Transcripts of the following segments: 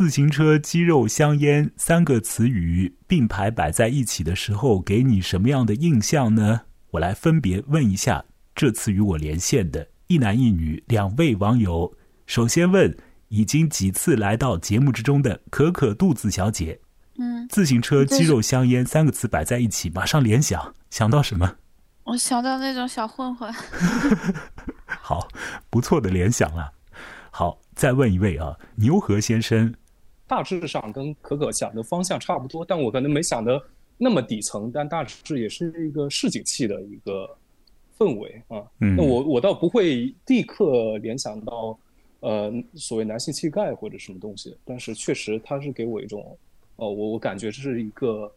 自行车、鸡肉、香烟三个词语并排摆在一起的时候，给你什么样的印象呢？我来分别问一下这次与我连线的一男一女两位网友。首先问已经几次来到节目之中的可可肚子小姐，嗯，自行车、鸡肉、香烟三个词摆在一起，马上联想想到什么？我想到那种小混混。好，不错的联想啊。好，再问一位啊，牛河先生，大致上跟可可想的方向差不多，但我可能没想的那么底层，但大致也是一个市井气的一个氛围啊。嗯，那我我倒不会立刻联想到呃所谓男性气概或者什么东西，但是确实它是给我一种，哦，我我感觉这是一个，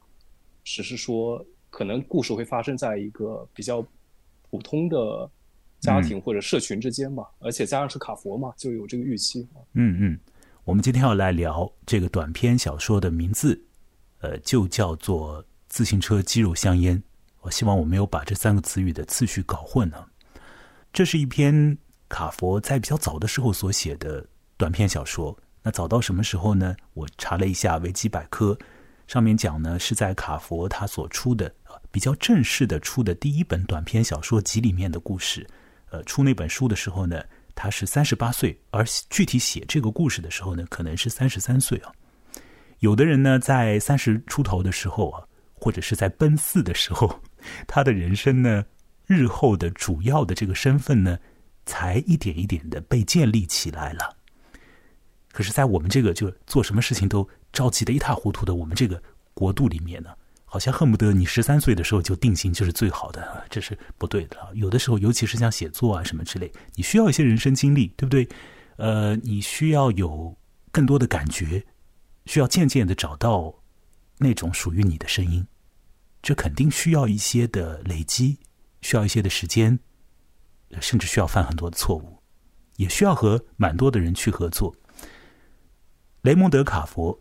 只是说可能故事会发生在一个比较普通的。家庭或者社群之间吧，而且加上是卡佛嘛，就有这个预期。嗯嗯，我们今天要来聊这个短篇小说的名字，呃，就叫做《自行车、肌肉、香烟》。我希望我没有把这三个词语的次序搞混了。这是一篇卡佛在比较早的时候所写的短篇小说。那早到什么时候呢？我查了一下维基百科，上面讲呢是在卡佛他所出的比较正式的出的第一本短篇小说集里面的故事。呃，出那本书的时候呢，他是三十八岁，而具体写这个故事的时候呢，可能是三十三岁啊。有的人呢，在三十出头的时候啊，或者是在奔四的时候，他的人生呢，日后的主要的这个身份呢，才一点一点的被建立起来了。可是，在我们这个就做什么事情都着急的一塌糊涂的我们这个国度里面呢。好像恨不得你十三岁的时候就定型就是最好的，这是不对的。有的时候，尤其是像写作啊什么之类，你需要一些人生经历，对不对？呃，你需要有更多的感觉，需要渐渐的找到那种属于你的声音。这肯定需要一些的累积，需要一些的时间，甚至需要犯很多的错误，也需要和蛮多的人去合作。雷蒙德·卡佛，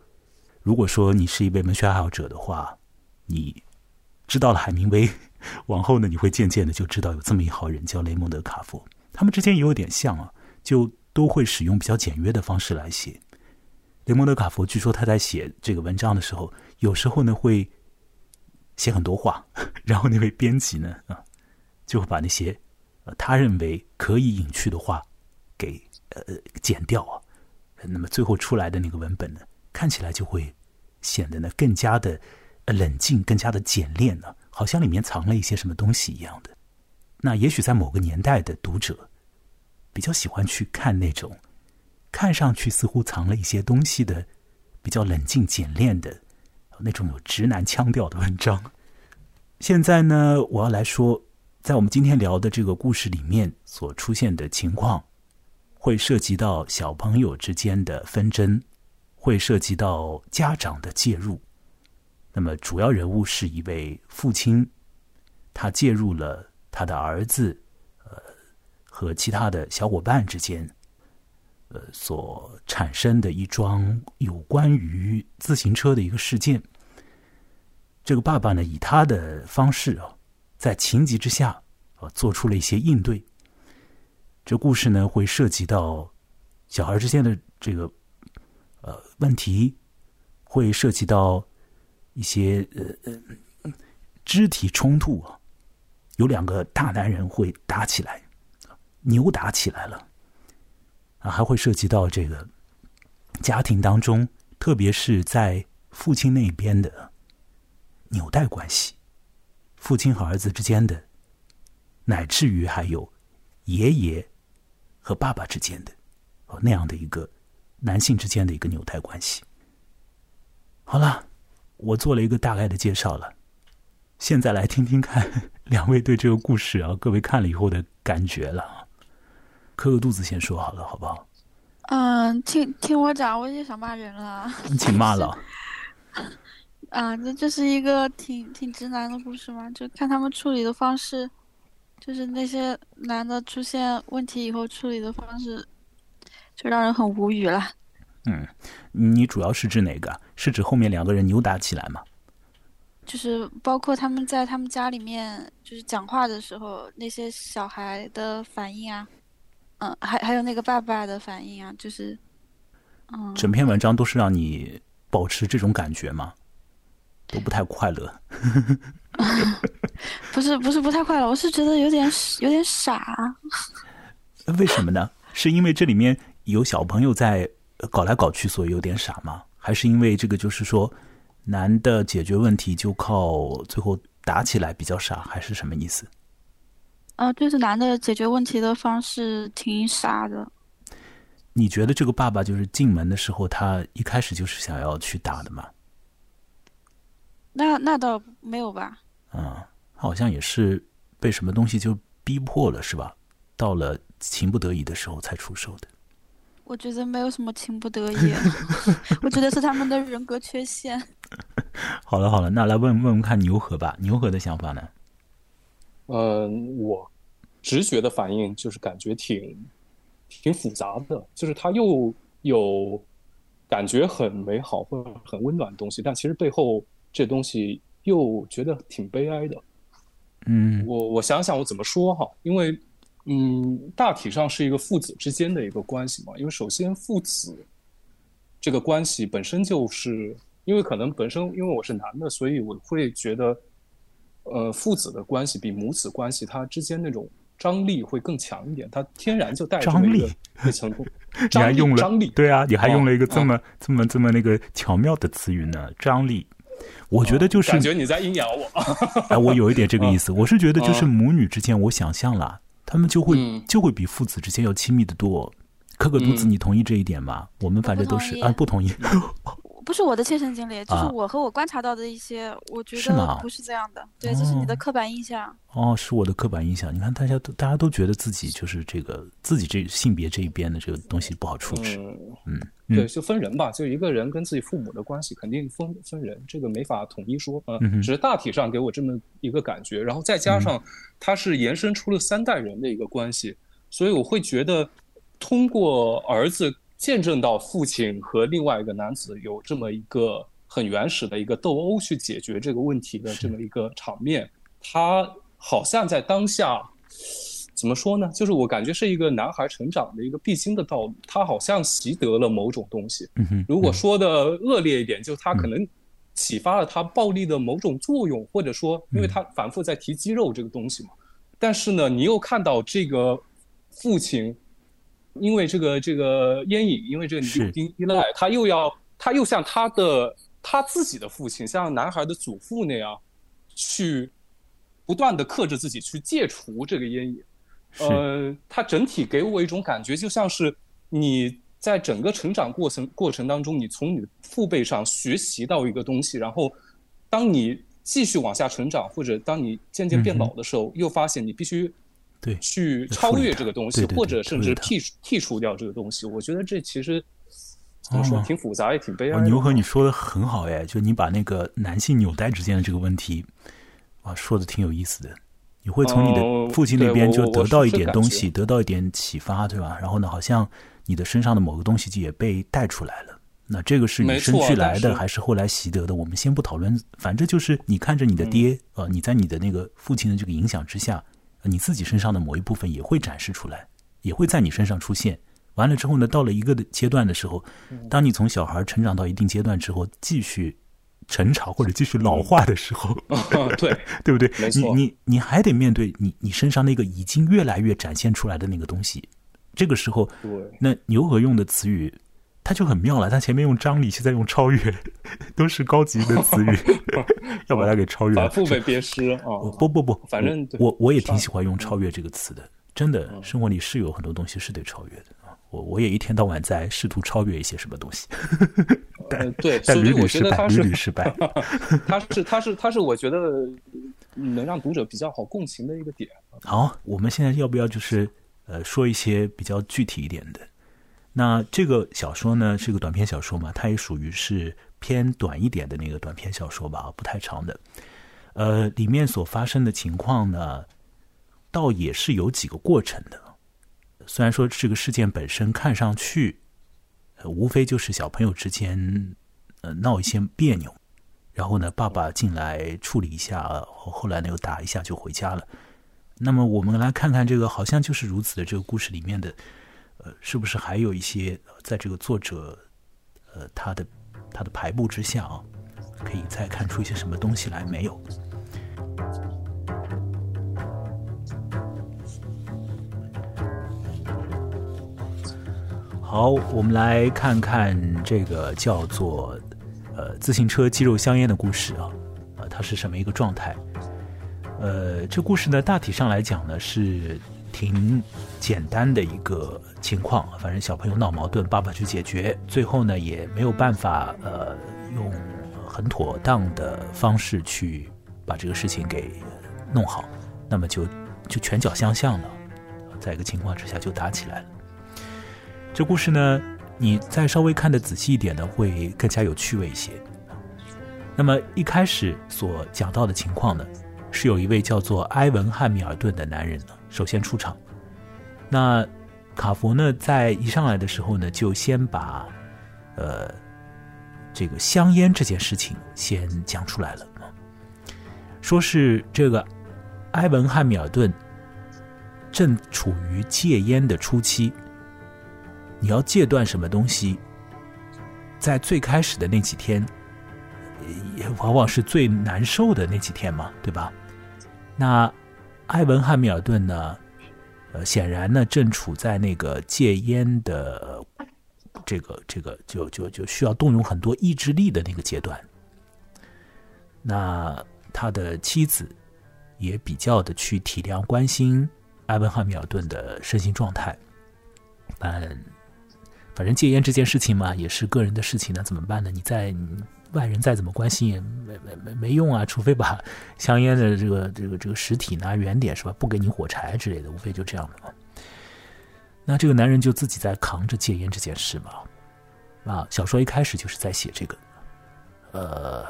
如果说你是一位文学爱好者的话。你知道了海明威，往后呢，你会渐渐的就知道有这么一号人叫雷蒙德·卡佛。他们之间也有点像啊，就都会使用比较简约的方式来写。雷蒙德·卡佛据说他在写这个文章的时候，有时候呢会写很多话，然后那位编辑呢啊，就会把那些他认为可以隐去的话给呃剪掉啊。那么最后出来的那个文本呢，看起来就会显得呢更加的。冷静，更加的简练呢，好像里面藏了一些什么东西一样的。那也许在某个年代的读者，比较喜欢去看那种看上去似乎藏了一些东西的比较冷静简练的那种有直男腔调的文章。现在呢，我要来说，在我们今天聊的这个故事里面所出现的情况，会涉及到小朋友之间的纷争，会涉及到家长的介入。那么，主要人物是一位父亲，他介入了他的儿子，呃，和其他的小伙伴之间，呃，所产生的一桩有关于自行车的一个事件。这个爸爸呢，以他的方式啊，在情急之下啊，做出了一些应对。这故事呢，会涉及到小孩之间的这个呃问题，会涉及到。一些呃呃肢体冲突啊，有两个大男人会打起来，扭打起来了啊，还会涉及到这个家庭当中，特别是在父亲那边的纽带关系，父亲和儿子之间的，乃至于还有爷爷和爸爸之间的哦那样的一个男性之间的一个纽带关系。好了。我做了一个大概的介绍了，现在来听听看两位对这个故事啊，各位看了以后的感觉了。磕个肚子先说好了，好不好？嗯，听听我讲，我也想骂人了。请骂了。啊，这这是一个挺挺直男的故事嘛？就看他们处理的方式，就是那些男的出现问题以后处理的方式，就让人很无语了。嗯，你主要是指哪个？是指后面两个人扭打起来吗？就是包括他们在他们家里面就是讲话的时候，那些小孩的反应啊，嗯，还还有那个爸爸的反应啊，就是，嗯，整篇文章都是让你保持这种感觉吗？都不太快乐。不是不是不太快乐，我是觉得有点有点傻。为什么呢？是因为这里面有小朋友在搞来搞去，所以有点傻吗？还是因为这个就是说男的解决问题就靠最后打起来比较傻，还是什么意思？呃，就是男的解决问题的方式挺傻的。你觉得这个爸爸就是进门的时候，他一开始就是想要去打的吗？那那倒没有吧。嗯，好像也是被什么东西就逼迫了，是吧？到了情不得已的时候才出手的。我觉得没有什么情不得已，我觉得是他们的人格缺陷。好了好了，那来问问问看牛河吧，牛河的想法呢？嗯，我直觉的反应就是感觉挺挺复杂的，就是他又有感觉很美好或者很温暖的东西，但其实背后这东西又觉得挺悲哀的。嗯，我我想想我怎么说哈，因为嗯，大体上是一个父子之间的一个关系嘛，因为首先父子这个关系本身就是因为可能本身因为我是男的，所以我会觉得。呃，父子的关系比母子关系，它之间那种张力会更强一点，它天然就带着张力一层。你还用了张力？对啊，你还用了一个这么这么这么那个巧妙的词语呢？张力，我觉得就是感觉你在阴阳我。哎，我有一点这个意思，我是觉得就是母女之间，我想象了，他们就会就会比父子之间要亲密的多。可可肚子，你同意这一点吗？我们反正都是啊，不同意。不是我的切身经历，就是我和我观察到的一些，我觉得不是这样的。对，这是你的刻板印象。哦，是我的刻板印象。你看，大家都大家都觉得自己就是这个自己这性别这一边的这个东西不好处置。嗯，对，就分人吧。就一个人跟自己父母的关系，肯定分分人，这个没法统一说。嗯，只是大体上给我这么一个感觉。然后再加上它是延伸出了三代人的一个关系，所以我会觉得通过儿子。见证到父亲和另外一个男子有这么一个很原始的一个斗殴去解决这个问题的这么一个场面，他好像在当下怎么说呢？就是我感觉是一个男孩成长的一个必经的道路。他好像习得了某种东西。如果说的恶劣一点，就他可能启发了他暴力的某种作用，或者说，因为他反复在提肌肉这个东西嘛。但是呢，你又看到这个父亲。因为这个这个烟瘾，因为这个尼古丁依赖，他又要他又像他的他自己的父亲，像男孩的祖父那样，去不断的克制自己，去戒除这个烟瘾。呃，他整体给我一种感觉，就像是你在整个成长过程过程当中，你从你的父辈上学习到一个东西，然后当你继续往下成长，或者当你渐渐变老的时候，又发现你必须。对，去超越这个东西，或者甚至剔剔除掉这个东西，我觉得这其实怎么说，挺复杂也挺悲哀。牛和你说的很好哎，就你把那个男性纽带之间的这个问题，啊，说的挺有意思的。你会从你的父亲那边就得到一点东西，得到一点启发，对吧？然后呢，好像你的身上的某个东西就也被带出来了。那这个是与生俱来的，还是后来习得的？我们先不讨论，反正就是你看着你的爹，呃，你在你的那个父亲的这个影响之下。你自己身上的某一部分也会展示出来，也会在你身上出现。完了之后呢，到了一个的阶段的时候，当你从小孩成长到一定阶段之后，继续成长或者继续老化的时候，对对不对？你你你还得面对你你身上那个已经越来越展现出来的那个东西。这个时候，那牛和用的词语。他就很妙了，他前面用张力，现在用超越，都是高级的词语，要把它给超越。反复被鞭尸啊！不不不，反正我我也挺喜欢用超越这个词的。真的，生活里是有很多东西是得超越的啊！我我也一天到晚在试图超越一些什么东西。但对，但屡屡失败，屡屡失败。他是他是他是，我觉得能让读者比较好共情的一个点。好，我们现在要不要就是呃说一些比较具体一点的？那这个小说呢是个短篇小说嘛，它也属于是偏短一点的那个短篇小说吧，不太长的。呃，里面所发生的情况呢，倒也是有几个过程的。虽然说这个事件本身看上去，无非就是小朋友之间呃闹一些别扭，然后呢，爸爸进来处理一下，后后来呢又打一下就回家了。那么我们来看看这个好像就是如此的这个故事里面的。呃，是不是还有一些在这个作者呃，他的他的排布之下啊，可以再看出一些什么东西来没有？好，我们来看看这个叫做呃自行车肌肉香烟的故事啊，呃，它是什么一个状态？呃，这故事呢，大体上来讲呢是挺简单的一个情况，反正小朋友闹矛盾，爸爸去解决，最后呢也没有办法呃用很妥当的方式去把这个事情给弄好，那么就就拳脚相向了，在一个情况之下就打起来了。这故事呢，你再稍微看的仔细一点呢，会更加有趣味一些。那么一开始所讲到的情况呢，是有一位叫做埃文·汉密尔顿的男人呢，首先出场。那卡佛呢，在一上来的时候呢，就先把呃这个香烟这件事情先讲出来了，说是这个埃文·汉密尔顿正处于戒烟的初期。你要戒断什么东西，在最开始的那几天，也往往是最难受的那几天嘛，对吧？那艾文汉密尔顿呢？呃，显然呢，正处在那个戒烟的这个这个，就就就需要动用很多意志力的那个阶段。那他的妻子也比较的去体谅、关心艾文汉密尔顿的身心状态，嗯。反正戒烟这件事情嘛，也是个人的事情，那怎么办呢？你在外人再怎么关心也没没没没用啊，除非把香烟的这个这个这个实体拿远点是吧？不给你火柴之类的，无非就这样的嘛。那这个男人就自己在扛着戒烟这件事嘛。啊，小说一开始就是在写这个，呃，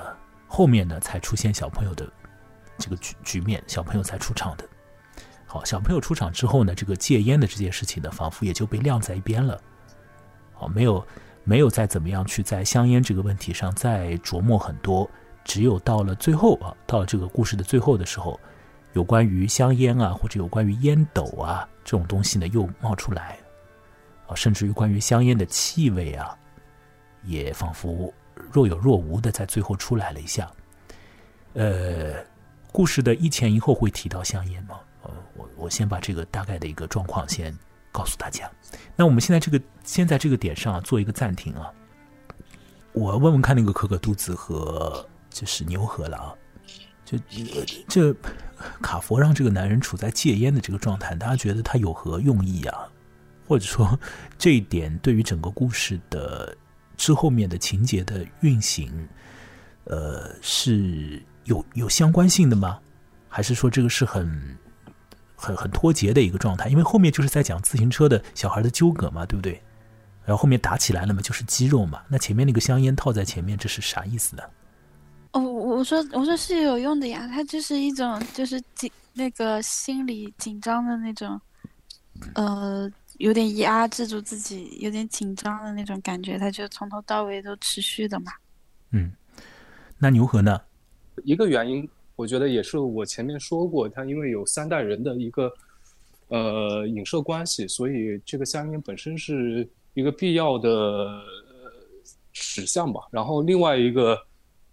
后面呢才出现小朋友的这个局局面，小朋友才出场的。好，小朋友出场之后呢，这个戒烟的这件事情呢，仿佛也就被晾在一边了。没有，没有再怎么样去在香烟这个问题上再琢磨很多，只有到了最后啊，到了这个故事的最后的时候，有关于香烟啊，或者有关于烟斗啊这种东西呢，又冒出来，啊，甚至于关于香烟的气味啊，也仿佛若有若无的在最后出来了一下。呃，故事的一前一后会提到香烟吗？呃，我我先把这个大概的一个状况先。告诉大家，那我们现在这个先在这个点上做一个暂停啊。我问问看那个可可肚子和就是牛河了啊。就这卡佛让这个男人处在戒烟的这个状态，大家觉得他有何用意啊？或者说这一点对于整个故事的之后面的情节的运行，呃，是有有相关性的吗？还是说这个是很？很很脱节的一个状态，因为后面就是在讲自行车的小孩的纠葛嘛，对不对？然后后面打起来了嘛，就是肌肉嘛。那前面那个香烟套在前面，这是啥意思呢？哦，我说我说是有用的呀，它就是一种就是紧那个心理紧张的那种，呃，有点压制住自己，有点紧张的那种感觉，它就从头到尾都持续的嘛。嗯，那牛河呢？一个原因。我觉得也是，我前面说过，它因为有三代人的一个呃影射关系，所以这个香烟本身是一个必要的指向吧。然后另外一个，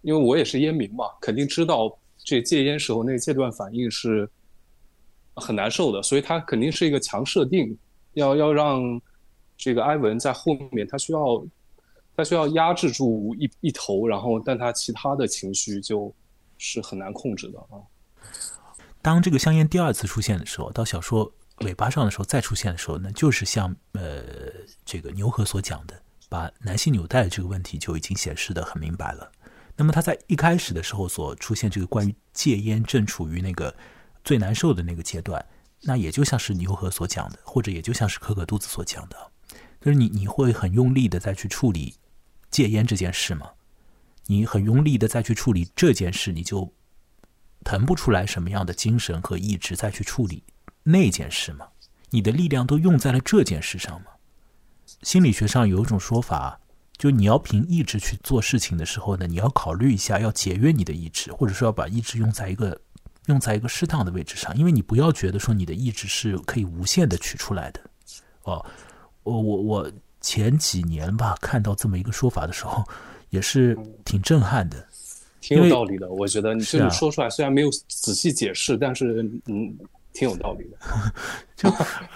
因为我也是烟民嘛，肯定知道这戒烟时候那个戒断反应是很难受的，所以它肯定是一个强设定，要要让这个埃文在后面，他需要他需要压制住一一头，然后但他其他的情绪就。是很难控制的啊。当这个香烟第二次出现的时候，到小说尾巴上的时候再出现的时候那，就是像呃这个牛河所讲的，把男性纽带这个问题就已经显示的很明白了。那么他在一开始的时候所出现这个关于戒烟正处于那个最难受的那个阶段，那也就像是牛河所讲的，或者也就像是可可肚子所讲的，就是你你会很用力的再去处理戒烟这件事吗？你很用力的再去处理这件事，你就腾不出来什么样的精神和意志再去处理那件事吗？你的力量都用在了这件事上吗？心理学上有一种说法，就你要凭意志去做事情的时候呢，你要考虑一下，要节约你的意志，或者说要把意志用在一个用在一个适当的位置上，因为你不要觉得说你的意志是可以无限的取出来的。哦，我我我前几年吧，看到这么一个说法的时候，也是挺震撼的。挺有道理的，我觉得你这么说出来，虽然没有仔细解释，但是嗯，挺有道理的。就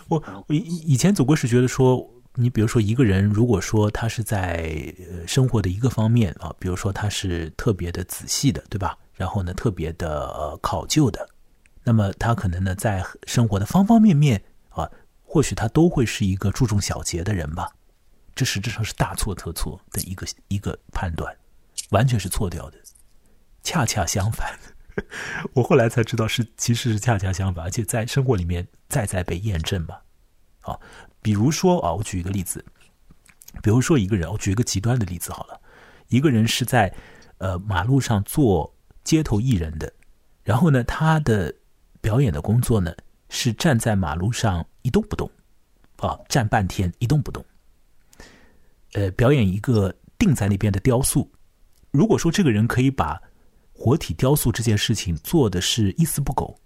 我我以以前总归是觉得说，你比如说一个人，如果说他是在呃生活的一个方面啊，比如说他是特别的仔细的，对吧？然后呢，特别的呃考究的，那么他可能呢，在生活的方方面面啊，或许他都会是一个注重小节的人吧。这实质上是大错特错的一个一个判断，完全是错掉的。恰恰相反，我后来才知道是其实是恰恰相反，而且在生活里面再再被验证吧。啊，比如说啊，我举一个例子，比如说一个人，我举一个极端的例子好了，一个人是在呃马路上做街头艺人的，然后呢，他的表演的工作呢是站在马路上一动不动，啊，站半天一动不动，呃，表演一个定在那边的雕塑。如果说这个人可以把活体雕塑这件事情做的是一丝不苟，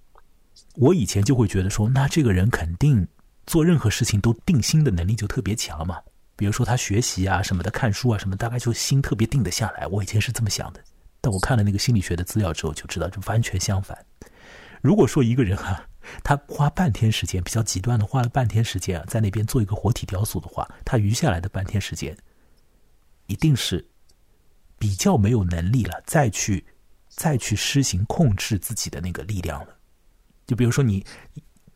我以前就会觉得说，那这个人肯定做任何事情都定心的能力就特别强嘛。比如说他学习啊什么的，看书啊什么，大概就心特别定得下来。我以前是这么想的，但我看了那个心理学的资料之后，就知道就完全相反。如果说一个人啊，他花半天时间，比较极端的花了半天时间啊，在那边做一个活体雕塑的话，他余下来的半天时间，一定是比较没有能力了，再去。再去施行控制自己的那个力量了，就比如说你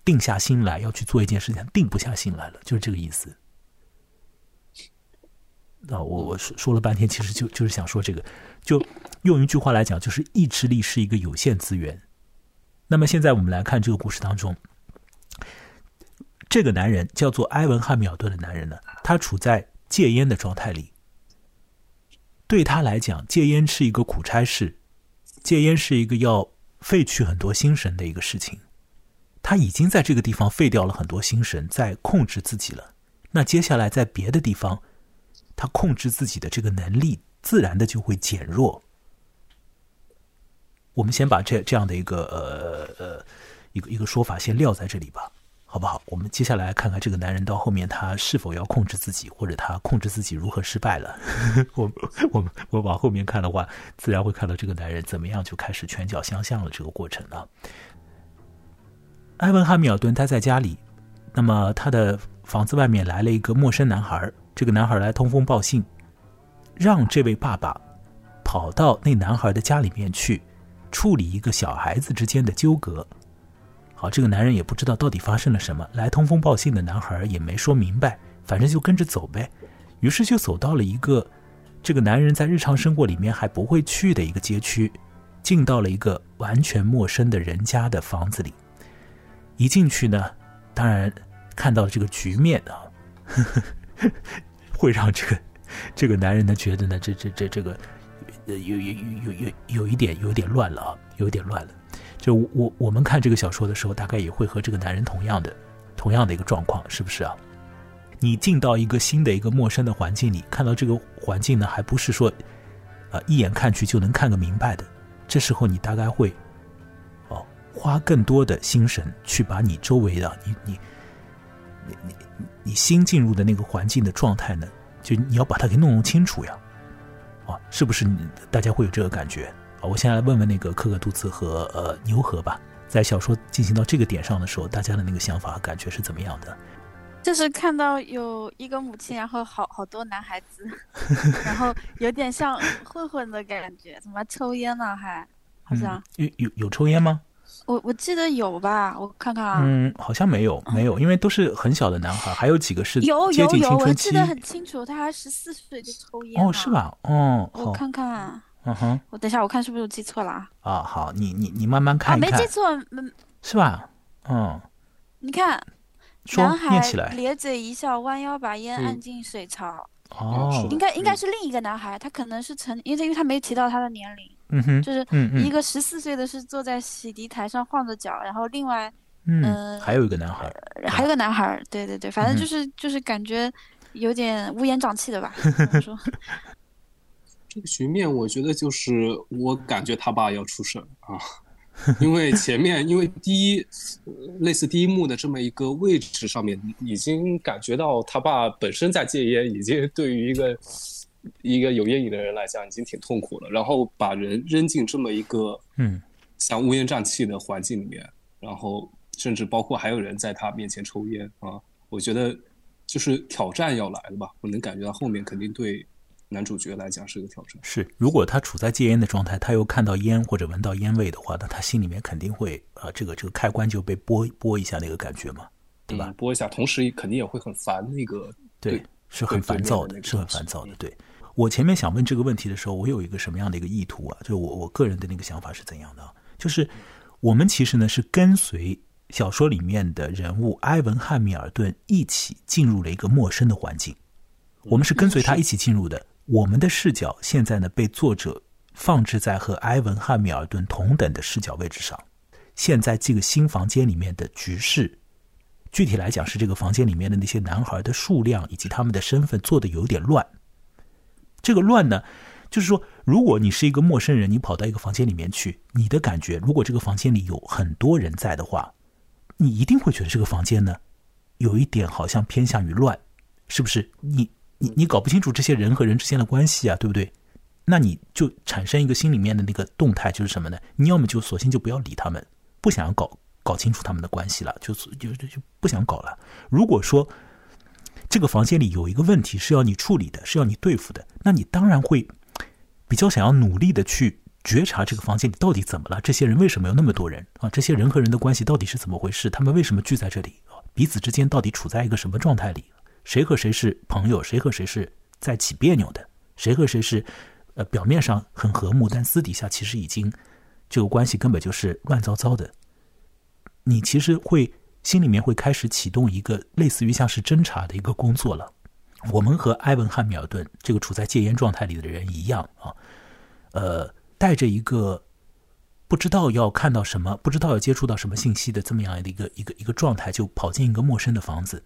定下心来要去做一件事情，定不下心来了，就是这个意思。那，我我说说了半天，其实就就是想说这个，就用一句话来讲，就是意志力是一个有限资源。那么现在我们来看这个故事当中，这个男人叫做埃文·汉密尔顿的男人呢，他处在戒烟的状态里，对他来讲，戒烟是一个苦差事。戒烟是一个要废去很多心神的一个事情，他已经在这个地方废掉了很多心神，在控制自己了。那接下来在别的地方，他控制自己的这个能力，自然的就会减弱。我们先把这这样的一个呃呃一个一个说法先撂在这里吧。好不好？我们接下来看看这个男人到后面他是否要控制自己，或者他控制自己如何失败了。我我我往后面看的话，自然会看到这个男人怎么样就开始拳脚相向了这个过程了。埃文·汉密尔顿待在家里，那么他的房子外面来了一个陌生男孩，这个男孩来通风报信，让这位爸爸跑到那男孩的家里面去处理一个小孩子之间的纠葛。好，这个男人也不知道到底发生了什么。来通风报信的男孩也没说明白，反正就跟着走呗。于是就走到了一个这个男人在日常生活里面还不会去的一个街区，进到了一个完全陌生的人家的房子里。一进去呢，当然看到这个局面啊，会让这个这个男人呢觉得呢，这这这这个有有有有有有一点有点乱了啊，有点乱了。就我我们看这个小说的时候，大概也会和这个男人同样的同样的一个状况，是不是啊？你进到一个新的一个陌生的环境里，看到这个环境呢，还不是说，呃，一眼看去就能看个明白的。这时候你大概会，哦，花更多的心神去把你周围的你你你你你新进入的那个环境的状态呢，就你要把它给弄弄清楚呀，啊，是不是？大家会有这个感觉啊？我先来问问那个可可杜兹和呃牛河吧，在小说进行到这个点上的时候，大家的那个想法感觉是怎么样的？就是看到有一个母亲，然后好好多男孩子，然后有点像混混的感觉，怎么抽烟呢？还好像有有有抽烟吗？我我记得有吧，我看看啊。嗯，好像没有，没有，因为都是很小的男孩，还有几个是有有有，我记得很清楚，他还十四岁就抽烟哦，是吧？哦，我看看。嗯哼，我等一下，我看是不是我记错了啊？啊，好，你你你慢慢看一看，没记错，嗯，是吧？嗯，你看，男孩咧嘴一笑，弯腰把烟按进水槽。哦，应该应该是另一个男孩，他可能是成，因为因为他没提到他的年龄。嗯哼，就是一个十四岁的是坐在洗涤台上晃着脚，然后另外，嗯，还有一个男孩，还有个男孩，对对对，反正就是就是感觉有点乌烟瘴气的吧？说。这个局面，我觉得就是我感觉他爸要出事啊。因为前面因为第一类似第一幕的这么一个位置上面，已经感觉到他爸本身在戒烟，已经对于一个一个有烟瘾的人来讲已经挺痛苦了。然后把人扔进这么一个嗯像乌烟瘴气的环境里面，然后甚至包括还有人在他面前抽烟啊，我觉得就是挑战要来了吧。我能感觉到后面肯定对男主角来讲是个挑战。是，如果他处在戒烟的状态，他又看到烟或者闻到烟味的话，那他心里面肯定会啊、这个这个开关就被拨拨一下那个感觉嘛，对吧？嗯一下，同时肯定也会很烦那个对，对是很烦躁的，的那个是很烦躁的。嗯对我前面想问这个问题的时候，我有一个什么样的一个意图啊？就是我我个人的那个想法是怎样的啊？就是我们其实呢是跟随小说里面的人物埃文·汉密尔顿一起进入了一个陌生的环境，我们是跟随他一起进入的。我们的视角现在呢被作者放置在和埃文·汉密尔顿同等的视角位置上。现在这个新房间里面的局势具体来讲是这个房间里面的那些男孩的数量以及他们的身份做的有点乱。这个乱呢，就是说，如果你是一个陌生人，你跑到一个房间里面去，你的感觉，如果这个房间里有很多人在的话，你一定会觉得这个房间呢，有一点好像偏向于乱，是不是？你你你搞不清楚这些人和人之间的关系啊，对不对？那你就产生一个心里面的那个动态，就是什么呢？你要么就索性就不要理他们，不想要搞搞清楚他们的关系了，就就就就不想搞了。如果说这个房间里有一个问题是要你处理的，是要你对付的，那你当然会 比较想要努力的去觉察这个房间里到底怎么了，这些人为什么有那么多人啊？这些人和人的关系到底是怎么回事？他们为什么聚在这里啊？彼此之间到底处在一个什么状态里？谁和谁是朋友？谁和谁是在起别扭的？谁和谁是呃表面上很和睦，但私底下其实已经这个关系根本就是乱糟糟的？你其实会心里面会开始启动一个类似于像是侦查的一个工作了。我们和埃文·汉密尔顿这个处在戒烟状态里的人一样啊，呃，带着一个不知道要看到什么、不知道要接触到什么信息的这么样的一个一个一个状态，就跑进一个陌生的房子。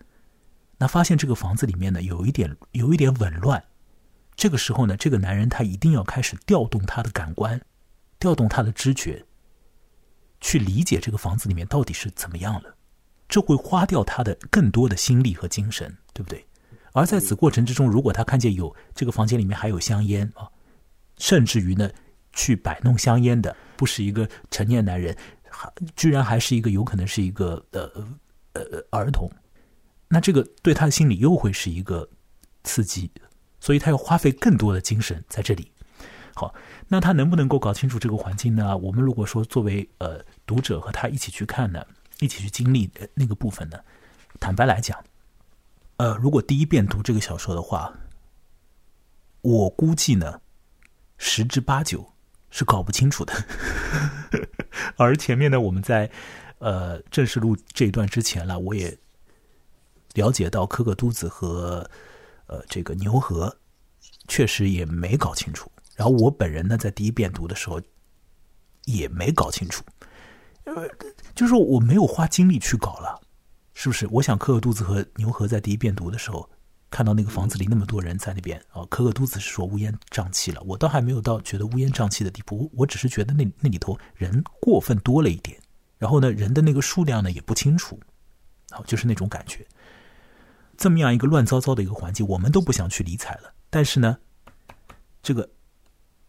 那发现这个房子里面呢，有一点有一点紊乱。这个时候呢，这个男人他一定要开始调动他的感官，调动他的知觉，去理解这个房子里面到底是怎么样了。这会花掉他的更多的心力和精神，对不对？而在此过程之中，如果他看见有这个房间里面还有香烟啊，甚至于呢，去摆弄香烟的不是一个成年男人，还居然还是一个有可能是一个呃呃儿童，那这个对他的心理又会是一个刺激，所以他要花费更多的精神在这里。好，那他能不能够搞清楚这个环境呢？我们如果说作为呃读者和他一起去看呢，一起去经历的那个部分呢，坦白来讲，呃，如果第一遍读这个小说的话，我估计呢，十之八九是搞不清楚的。而前面呢，我们在呃正式录这一段之前了，我也了解到可可嘟子和呃这个牛河确实也没搞清楚。然后我本人呢，在第一遍读的时候也没搞清楚，呃，就是我没有花精力去搞了，是不是？我想可可肚子和牛河在第一遍读的时候，看到那个房子里那么多人在那边啊，可可肚子是说乌烟瘴气了，我倒还没有到觉得乌烟瘴气的地步，我只是觉得那那里头人过分多了一点，然后呢，人的那个数量呢也不清楚，好，就是那种感觉。这么样一个乱糟糟的一个环境，我们都不想去理睬了，但是呢，这个。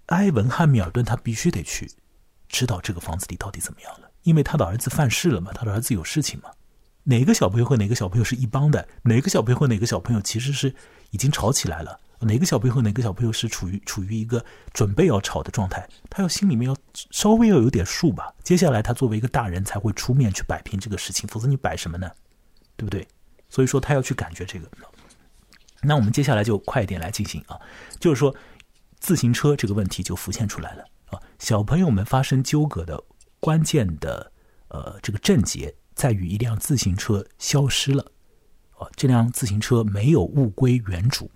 埃文·汉密尔顿他必须得去知道这个房子里到底怎么样了，因为他的儿子犯事了嘛，他的儿子有事情嘛。哪个小朋友和哪个小朋友是一帮的？哪个小朋友和哪个小朋友其实是已经吵起来了？哪个小朋友和哪个小朋友是处于处于一个准备要吵的状态？他要心里面要稍微要有点数吧。接下来他作为一个大人才会出面去摆平这个事情，否则你摆什么呢？对不对？所以说他要去感觉这个。那我们接下来就快一点来进行啊，就是说。自行车这个问题就浮现出来了啊！小朋友们发生纠葛的关键的呃这个症结在于一辆自行车消失了啊！这辆自行车没有物归原主。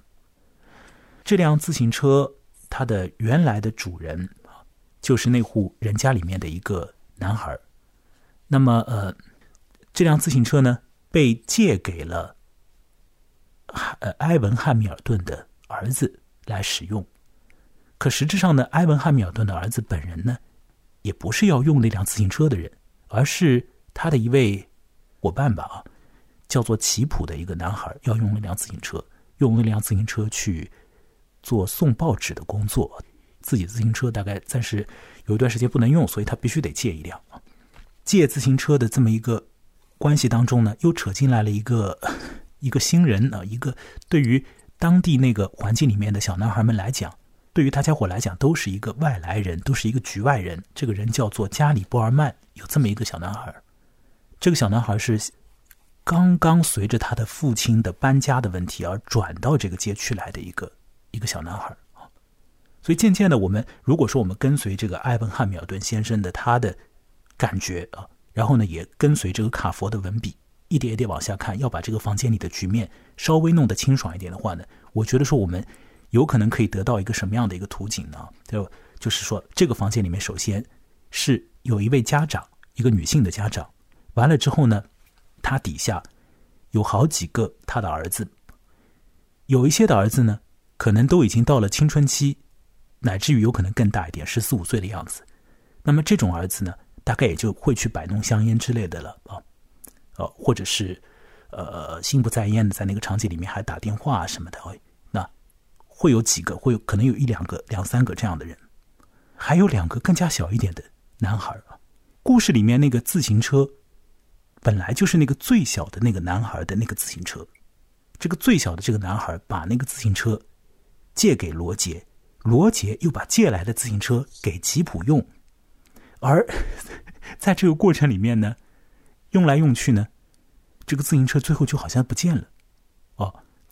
这辆自行车它的原来的主人啊，就是那户人家里面的一个男孩。那么呃，这辆自行车呢被借给了呃埃文·汉密尔顿的儿子来使用。可实质上呢，埃文·汉密尔顿的儿子本人呢，也不是要用那辆自行车的人，而是他的一位伙伴吧啊，叫做齐普的一个男孩，要用那辆自行车，用那辆自行车去做送报纸的工作。自己自行车大概暂时有一段时间不能用，所以他必须得借一辆。借自行车的这么一个关系当中呢，又扯进来了一个一个新人啊，一个对于当地那个环境里面的小男孩们来讲。对于大家伙来讲，都是一个外来人，都是一个局外人。这个人叫做加里·波尔曼，有这么一个小男孩。这个小男孩是刚刚随着他的父亲的搬家的问题而转到这个街区来的一个一个小男孩啊。所以渐渐的，我们如果说我们跟随这个埃文·汉密尔顿先生的他的感觉啊，然后呢，也跟随这个卡佛的文笔，一点一点往下看，要把这个房间里的局面稍微弄得清爽一点的话呢，我觉得说我们。有可能可以得到一个什么样的一个图景呢？就就是说，这个房间里面，首先是有一位家长，一个女性的家长。完了之后呢，他底下有好几个他的儿子，有一些的儿子呢，可能都已经到了青春期，乃至于有可能更大一点，十四五岁的样子。那么这种儿子呢，大概也就会去摆弄香烟之类的了啊，呃，或者是呃心不在焉的在那个场景里面还打电话什么的。会有几个，会有可能有一两个、两三个这样的人，还有两个更加小一点的男孩。故事里面那个自行车，本来就是那个最小的那个男孩的那个自行车。这个最小的这个男孩把那个自行车借给罗杰，罗杰又把借来的自行车给吉普用，而 在这个过程里面呢，用来用去呢，这个自行车最后就好像不见了，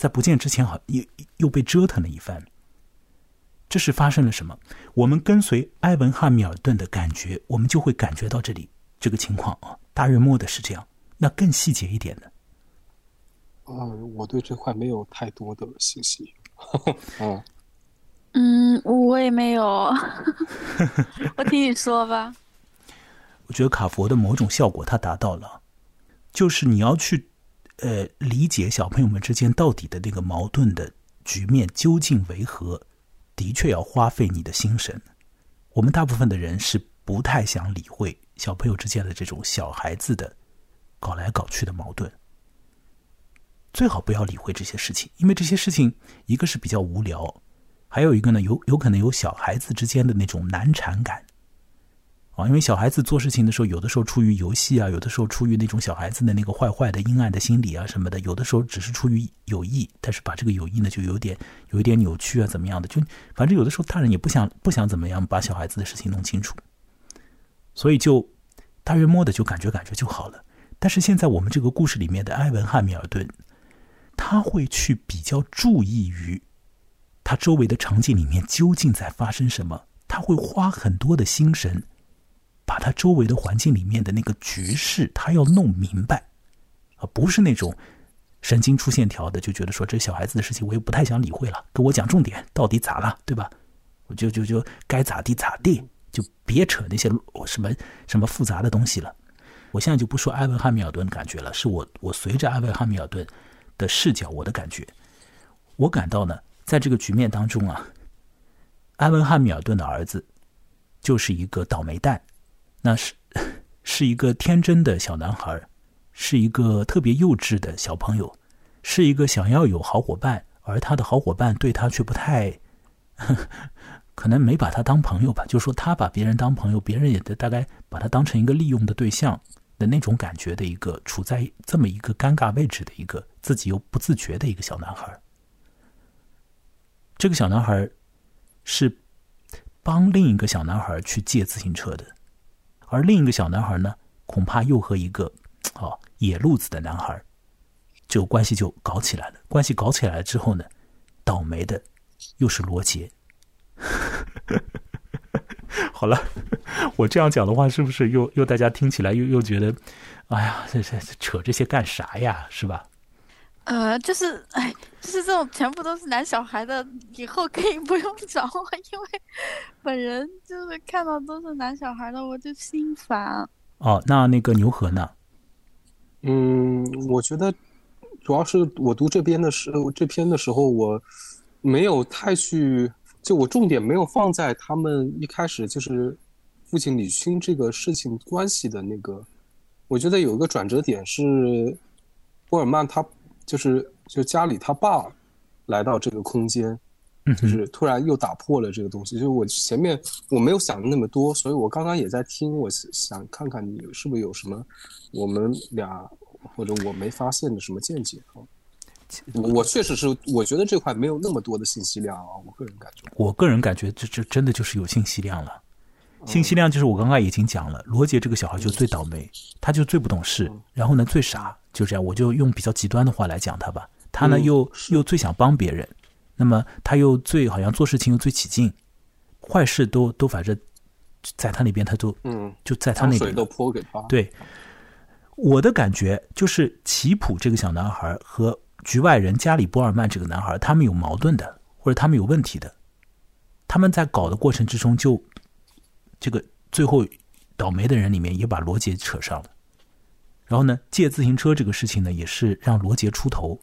在不见之前，好又又被折腾了一番。这是发生了什么？我们跟随埃文·汉密尔顿的感觉，我们就会感觉到这里这个情况啊。大约摸的是这样。那更细节一点的，嗯，我对这块没有太多的信息。嗯 嗯，我也没有。我听你说吧。我觉得卡佛的某种效果他达到了，就是你要去。呃，理解小朋友们之间到底的那个矛盾的局面究竟为何，的确要花费你的心神。我们大部分的人是不太想理会小朋友之间的这种小孩子的搞来搞去的矛盾，最好不要理会这些事情，因为这些事情一个是比较无聊，还有一个呢，有有可能有小孩子之间的那种难缠感。啊，因为小孩子做事情的时候，有的时候出于游戏啊，有的时候出于那种小孩子的那个坏坏的阴暗的心理啊什么的，有的时候只是出于有意，但是把这个有意呢就有点有一点扭曲啊怎么样的，就反正有的时候大人也不想不想怎么样把小孩子的事情弄清楚，所以就大约摸的就感觉感觉就好了。但是现在我们这个故事里面的埃文·汉密尔顿，他会去比较注意于他周围的场景里面究竟在发生什么，他会花很多的心神。把他周围的环境里面的那个局势，他要弄明白，而不是那种神经出线条的，就觉得说这小孩子的事情我也不太想理会了，跟我讲重点，到底咋了，对吧？我就就就该咋地咋地，就别扯那些什么什么复杂的东西了。我现在就不说埃文·汉密尔顿的感觉了，是我我随着埃文·汉密尔顿的视角，我的感觉，我感到呢，在这个局面当中啊，埃文·汉密尔顿的儿子就是一个倒霉蛋。那是是一个天真的小男孩，是一个特别幼稚的小朋友，是一个想要有好伙伴，而他的好伙伴对他却不太，可能没把他当朋友吧。就说他把别人当朋友，别人也大概把他当成一个利用的对象的那种感觉的一个处在这么一个尴尬位置的一个自己又不自觉的一个小男孩。这个小男孩是帮另一个小男孩去借自行车的。而另一个小男孩呢，恐怕又和一个哦野路子的男孩，就关系就搞起来了。关系搞起来了之后呢，倒霉的又是罗杰。好了，我这样讲的话，是不是又又大家听起来又又觉得，哎呀，这这扯这些干啥呀，是吧？呃，就是哎，就是这种全部都是男小孩的，以后可以不用找我，因为本人就是看到都是男小孩的，我就心烦。哦，那那个牛河呢？嗯，我觉得主要是我读这边的时候这篇的时候，我没有太去，就我重点没有放在他们一开始就是父亲李勋这个事情关系的那个，我觉得有一个转折点是，波尔曼他就是就家里他爸来到这个空间，就是突然又打破了这个东西。就是我前面我没有想的那么多，所以我刚刚也在听，我想看看你是不是有什么我们俩或者我没发现的什么见解啊。我确实是，我觉得这块没有那么多的信息量啊，我个人感觉。我个人感觉，这这真的就是有信息量了。信息量就是我刚刚已经讲了，罗杰这个小孩就最倒霉，他就最不懂事，然后呢最傻，就这样。我就用比较极端的话来讲他吧。他呢又又最想帮别人，那么他又最好像做事情又最起劲，坏事都都反正在他那边，他都嗯就在他那边都泼给他。对，我的感觉就是奇普这个小男孩和。局外人加里波尔曼这个男孩，他们有矛盾的，或者他们有问题的，他们在搞的过程之中，就这个最后倒霉的人里面也把罗杰扯上了。然后呢，借自行车这个事情呢，也是让罗杰出头，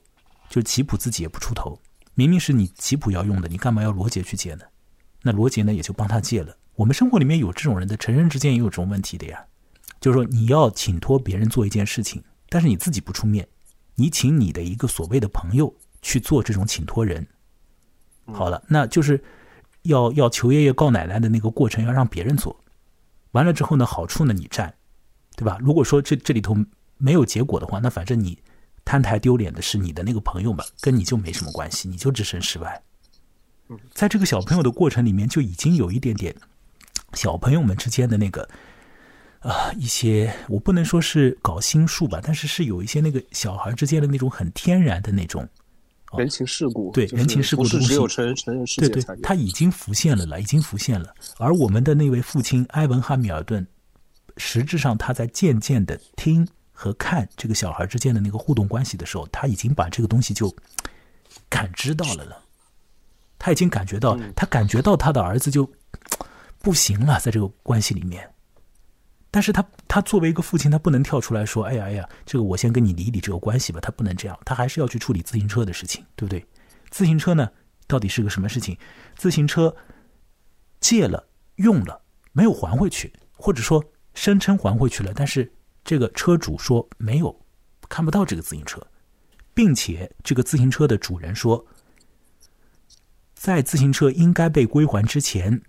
就是吉普自己也不出头。明明是你吉普要用的，你干嘛要罗杰去借呢？那罗杰呢，也就帮他借了。我们生活里面有这种人的，成人之间也有这种问题的呀。就是说，你要请托别人做一件事情，但是你自己不出面。你请你的一个所谓的朋友去做这种请托人，好了，那就是要要求爷爷告奶奶的那个过程要让别人做，完了之后呢，好处呢你占，对吧？如果说这这里头没有结果的话，那反正你摊台丢脸的是你的那个朋友们，跟你就没什么关系，你就置身事外。在这个小朋友的过程里面，就已经有一点点小朋友们之间的那个。啊，一些我不能说是搞心术吧，但是是有一些那个小孩之间的那种很天然的那种人情世故，对人情世故的东西，只有成人成人世界对对，他已经浮现了了，已经浮现了。而我们的那位父亲埃文·哈密尔顿，实质上他在渐渐的听和看这个小孩之间的那个互动关系的时候，他已经把这个东西就感知到了了。他已经感觉到，他感觉到他的儿子就不行了，在这个关系里面。但是他他作为一个父亲，他不能跳出来说：“哎呀哎呀，这个我先跟你理理这个关系吧。”他不能这样，他还是要去处理自行车的事情，对不对？自行车呢，到底是个什么事情？自行车借了用了没有还回去，或者说声称还回去了，但是这个车主说没有看不到这个自行车，并且这个自行车的主人说，在自行车应该被归还之前，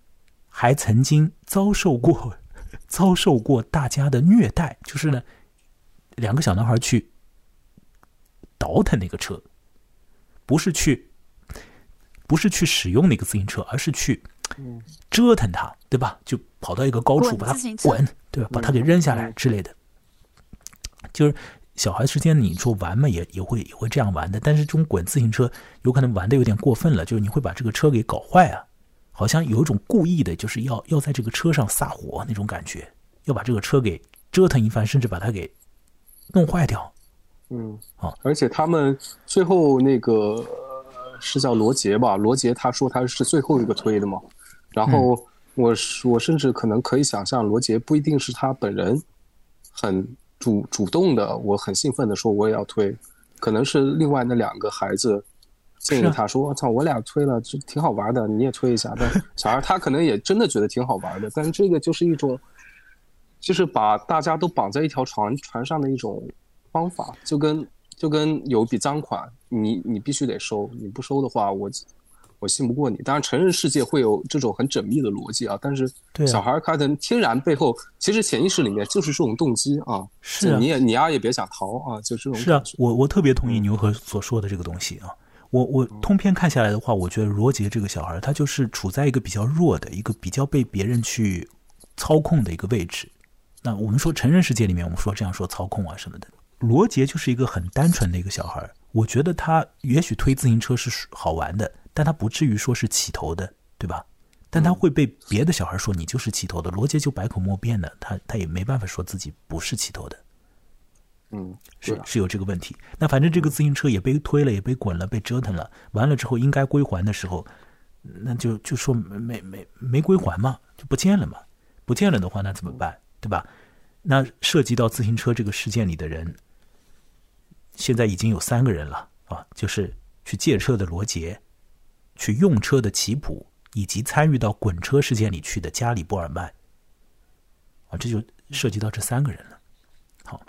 还曾经遭受过。遭受过大家的虐待，就是呢，两个小男孩去倒腾那个车，不是去，不是去使用那个自行车，而是去折腾它，对吧？就跑到一个高处把它滚，对吧？把它给扔下来之类的。就是小孩之间，你说玩嘛，也也会也会这样玩的。但是这种滚自行车，有可能玩的有点过分了，就是你会把这个车给搞坏啊。好像有一种故意的，就是要要在这个车上撒火那种感觉，要把这个车给折腾一番，甚至把它给弄坏掉。嗯，啊，而且他们最后那个是叫罗杰吧？罗杰他说他是最后一个推的嘛。然后我我甚至可能可以想象，罗杰不一定是他本人很主主动的，我很兴奋的说我也要推，可能是另外那两个孩子。建议他说：“我操，我俩推了，就挺好玩的，你也推一下。”但小孩他可能也真的觉得挺好玩的，但是这个就是一种，就是把大家都绑在一条船船上的一种方法，就跟就跟有一笔赃款，你你必须得收，你不收的话，我我信不过你。当然，成人世界会有这种很缜密的逻辑啊，但是小孩他的天然背后，其实潜意识里面就是这种动机啊。是啊，你也你啊也别想逃啊，就这种。是啊，我我特别同意牛和所说的这个东西啊。我我通篇看下来的话，我觉得罗杰这个小孩，他就是处在一个比较弱的一个比较被别人去操控的一个位置。那我们说成人世界里面，我们说这样说操控啊什么的，罗杰就是一个很单纯的一个小孩。我觉得他也许推自行车是好玩的，但他不至于说是起头的，对吧？但他会被别的小孩说你就是起头的。罗杰就百口莫辩的，他他也没办法说自己不是起头的。嗯，是是有这个问题。那反正这个自行车也被推了，也被滚了，被折腾了。完了之后应该归还的时候，那就就说没没没归还嘛，就不见了嘛。不见了的话，那怎么办？对吧？那涉及到自行车这个事件里的人，现在已经有三个人了啊，就是去借车的罗杰，去用车的奇普，以及参与到滚车事件里去的加里波尔曼。啊，这就涉及到这三个人了。好，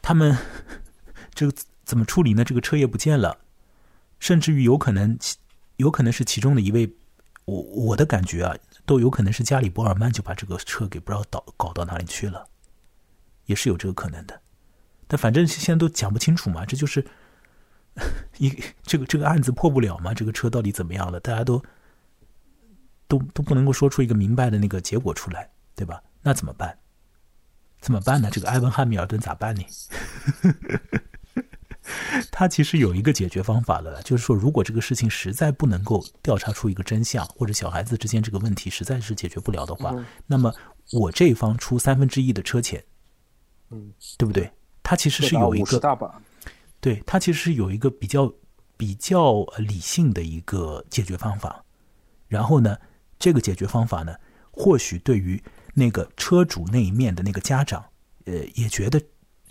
他们 这个怎么处理呢？这个车也不见了，甚至于有可能，有可能是其中的一位，我我的感觉啊，都有可能是加里波尔曼就把这个车给不知道倒搞到哪里去了，也是有这个可能的。但反正现在都讲不清楚嘛，这就是 一这个这个案子破不了吗，这个车到底怎么样了？大家都都都不能够说出一个明白的那个结果出来，对吧？那怎么办？怎么办呢？这个埃文汉密尔顿咋办呢？他其实有一个解决方法了，就是说，如果这个事情实在不能够调查出一个真相，或者小孩子之间这个问题实在是解决不了的话，那么我这一方出三分之一的车钱，嗯，对不对？他其实是有一个对他其实是有一个比较比较理性的一个解决方法。然后呢，这个解决方法呢，或许对于那个车主那一面的那个家长，呃，也觉得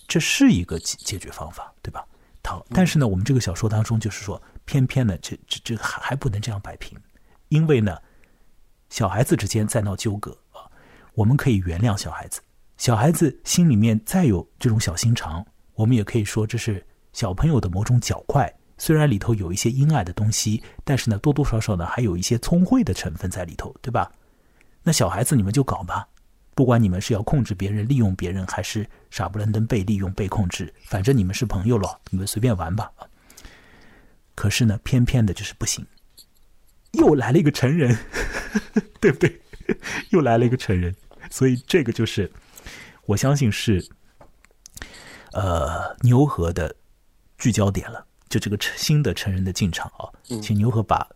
这是一个解解决方法，对吧？好，但是呢，我们这个小说当中就是说，偏偏呢，这这这还还不能这样摆平，因为呢，小孩子之间在闹纠葛啊，我们可以原谅小孩子，小孩子心里面再有这种小心肠，我们也可以说这是小朋友的某种狡快，虽然里头有一些阴暗的东西，但是呢，多多少少呢，还有一些聪慧的成分在里头，对吧？那小孩子你们就搞吧。不管你们是要控制别人、利用别人，还是傻不愣登被利用、被控制，反正你们是朋友了，你们随便玩吧。可是呢，偏偏的就是不行，又来了一个成人，对不对？又来了一个成人，所以这个就是我相信是呃牛河的聚焦点了。就这个新的成人的进场啊，请牛和把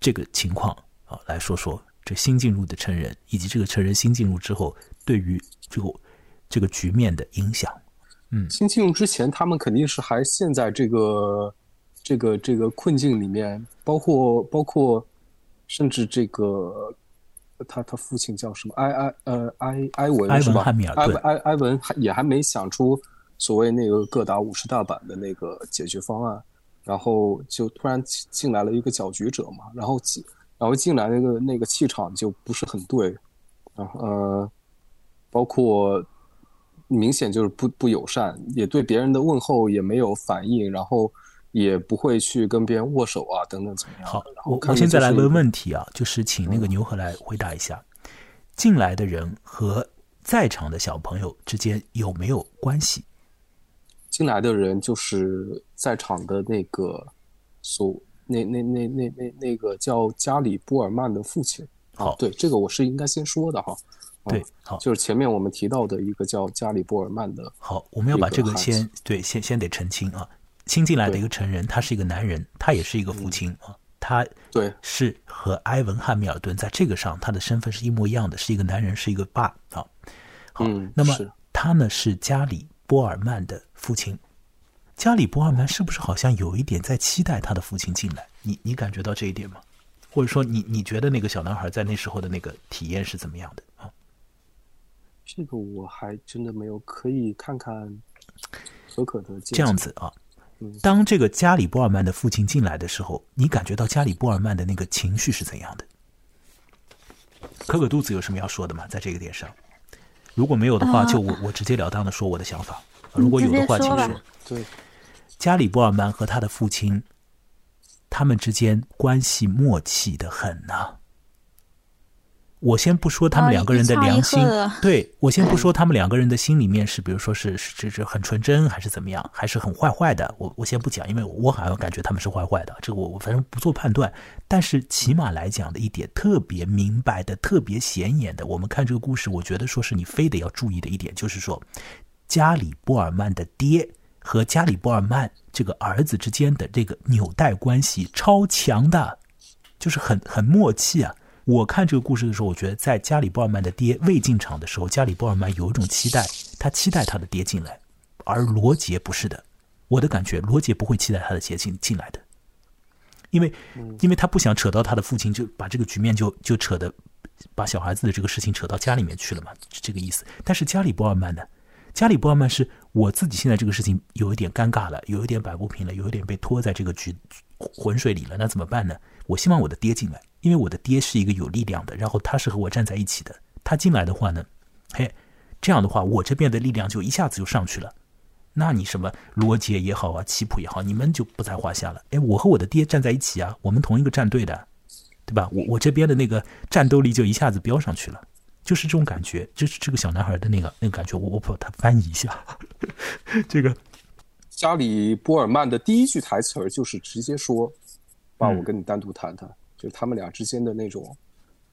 这个情况啊来说说。这新进入的成人，以及这个成人新进入之后，对于这个这个局面的影响，嗯，新进入之前，他们肯定是还陷在这个这个这个困境里面，包括包括甚至这个他他父亲叫什么埃埃呃埃埃文是吧？埃埃埃文还也还没想出所谓那个各打五十大板的那个解决方案，然后就突然进来了一个搅局者嘛，然后。然后进来那个那个气场就不是很对，然后呃，包括明显就是不不友善，也对别人的问候也没有反应，然后也不会去跟别人握手啊等等怎么样？好，我我现在来问问题啊，就是请那个牛和来回答一下，进来的人和在场的小朋友之间有没有关系？进来的人就是在场的那个所。那那那那那那个叫加里波尔曼的父亲，好，对这个我是应该先说的哈，对，好，就是前面我们提到的一个叫加里波尔曼的，好，我们要把这个先对，先先得澄清啊，新进来的一个成人，他是一个男人，他也是一个父亲啊，他对。是和埃文汉密尔顿在这个上他的身份是一模一样的，是一个男人，是一个爸啊，好，那么他呢是家里波尔曼的父亲。加里波尔曼是不是好像有一点在期待他的父亲进来？你你感觉到这一点吗？或者说，你你觉得那个小男孩在那时候的那个体验是怎么样的啊？这个我还真的没有，可以看看可可的这样子啊。当这个加里波尔曼的父亲进来的时候，你感觉到加里波尔曼的那个情绪是怎样的？可可肚子有什么要说的吗？在这个点上，如果没有的话，就我我直截了当的说我的想法。如果有的话，请说。对。加里波尔曼和他的父亲，他们之间关系默契的很呐。我先不说他们两个人的良心，对我先不说他们两个人的心里面是，比如说是是是很纯真，还是怎么样，还是很坏坏的。我我先不讲，因为我好像感觉他们是坏坏的，这个我我反正不做判断。但是起码来讲的一点特别明白的、特别显眼的，我们看这个故事，我觉得说是你非得要注意的一点，就是说加里波尔曼的爹。和加里波尔曼这个儿子之间的这个纽带关系超强的，就是很很默契啊！我看这个故事的时候，我觉得在加里波尔曼的爹未进场的时候，加里波尔曼有一种期待，他期待他的爹进来，而罗杰不是的。我的感觉，罗杰不会期待他的爹进进来的，因为因为他不想扯到他的父亲，就把这个局面就就扯的，把小孩子的这个事情扯到家里面去了嘛，是这个意思。但是加里波尔曼呢？加里波尔曼是我自己现在这个事情有一点尴尬了，有一点摆不平了，有一点被拖在这个局浑水里了，那怎么办呢？我希望我的爹进来，因为我的爹是一个有力量的，然后他是和我站在一起的。他进来的话呢，嘿，这样的话，我这边的力量就一下子就上去了。那你什么罗杰也好啊，奇普也好，你们就不在话下了。哎，我和我的爹站在一起啊，我们同一个战队的，对吧？我我这边的那个战斗力就一下子飙上去了，就是这种感觉，就是这个小男孩的那个那个感觉。我我把它翻译一下，这个加里波尔曼的第一句台词就是直接说：“爸，我跟你单独谈谈。”就是他们俩之间的那种，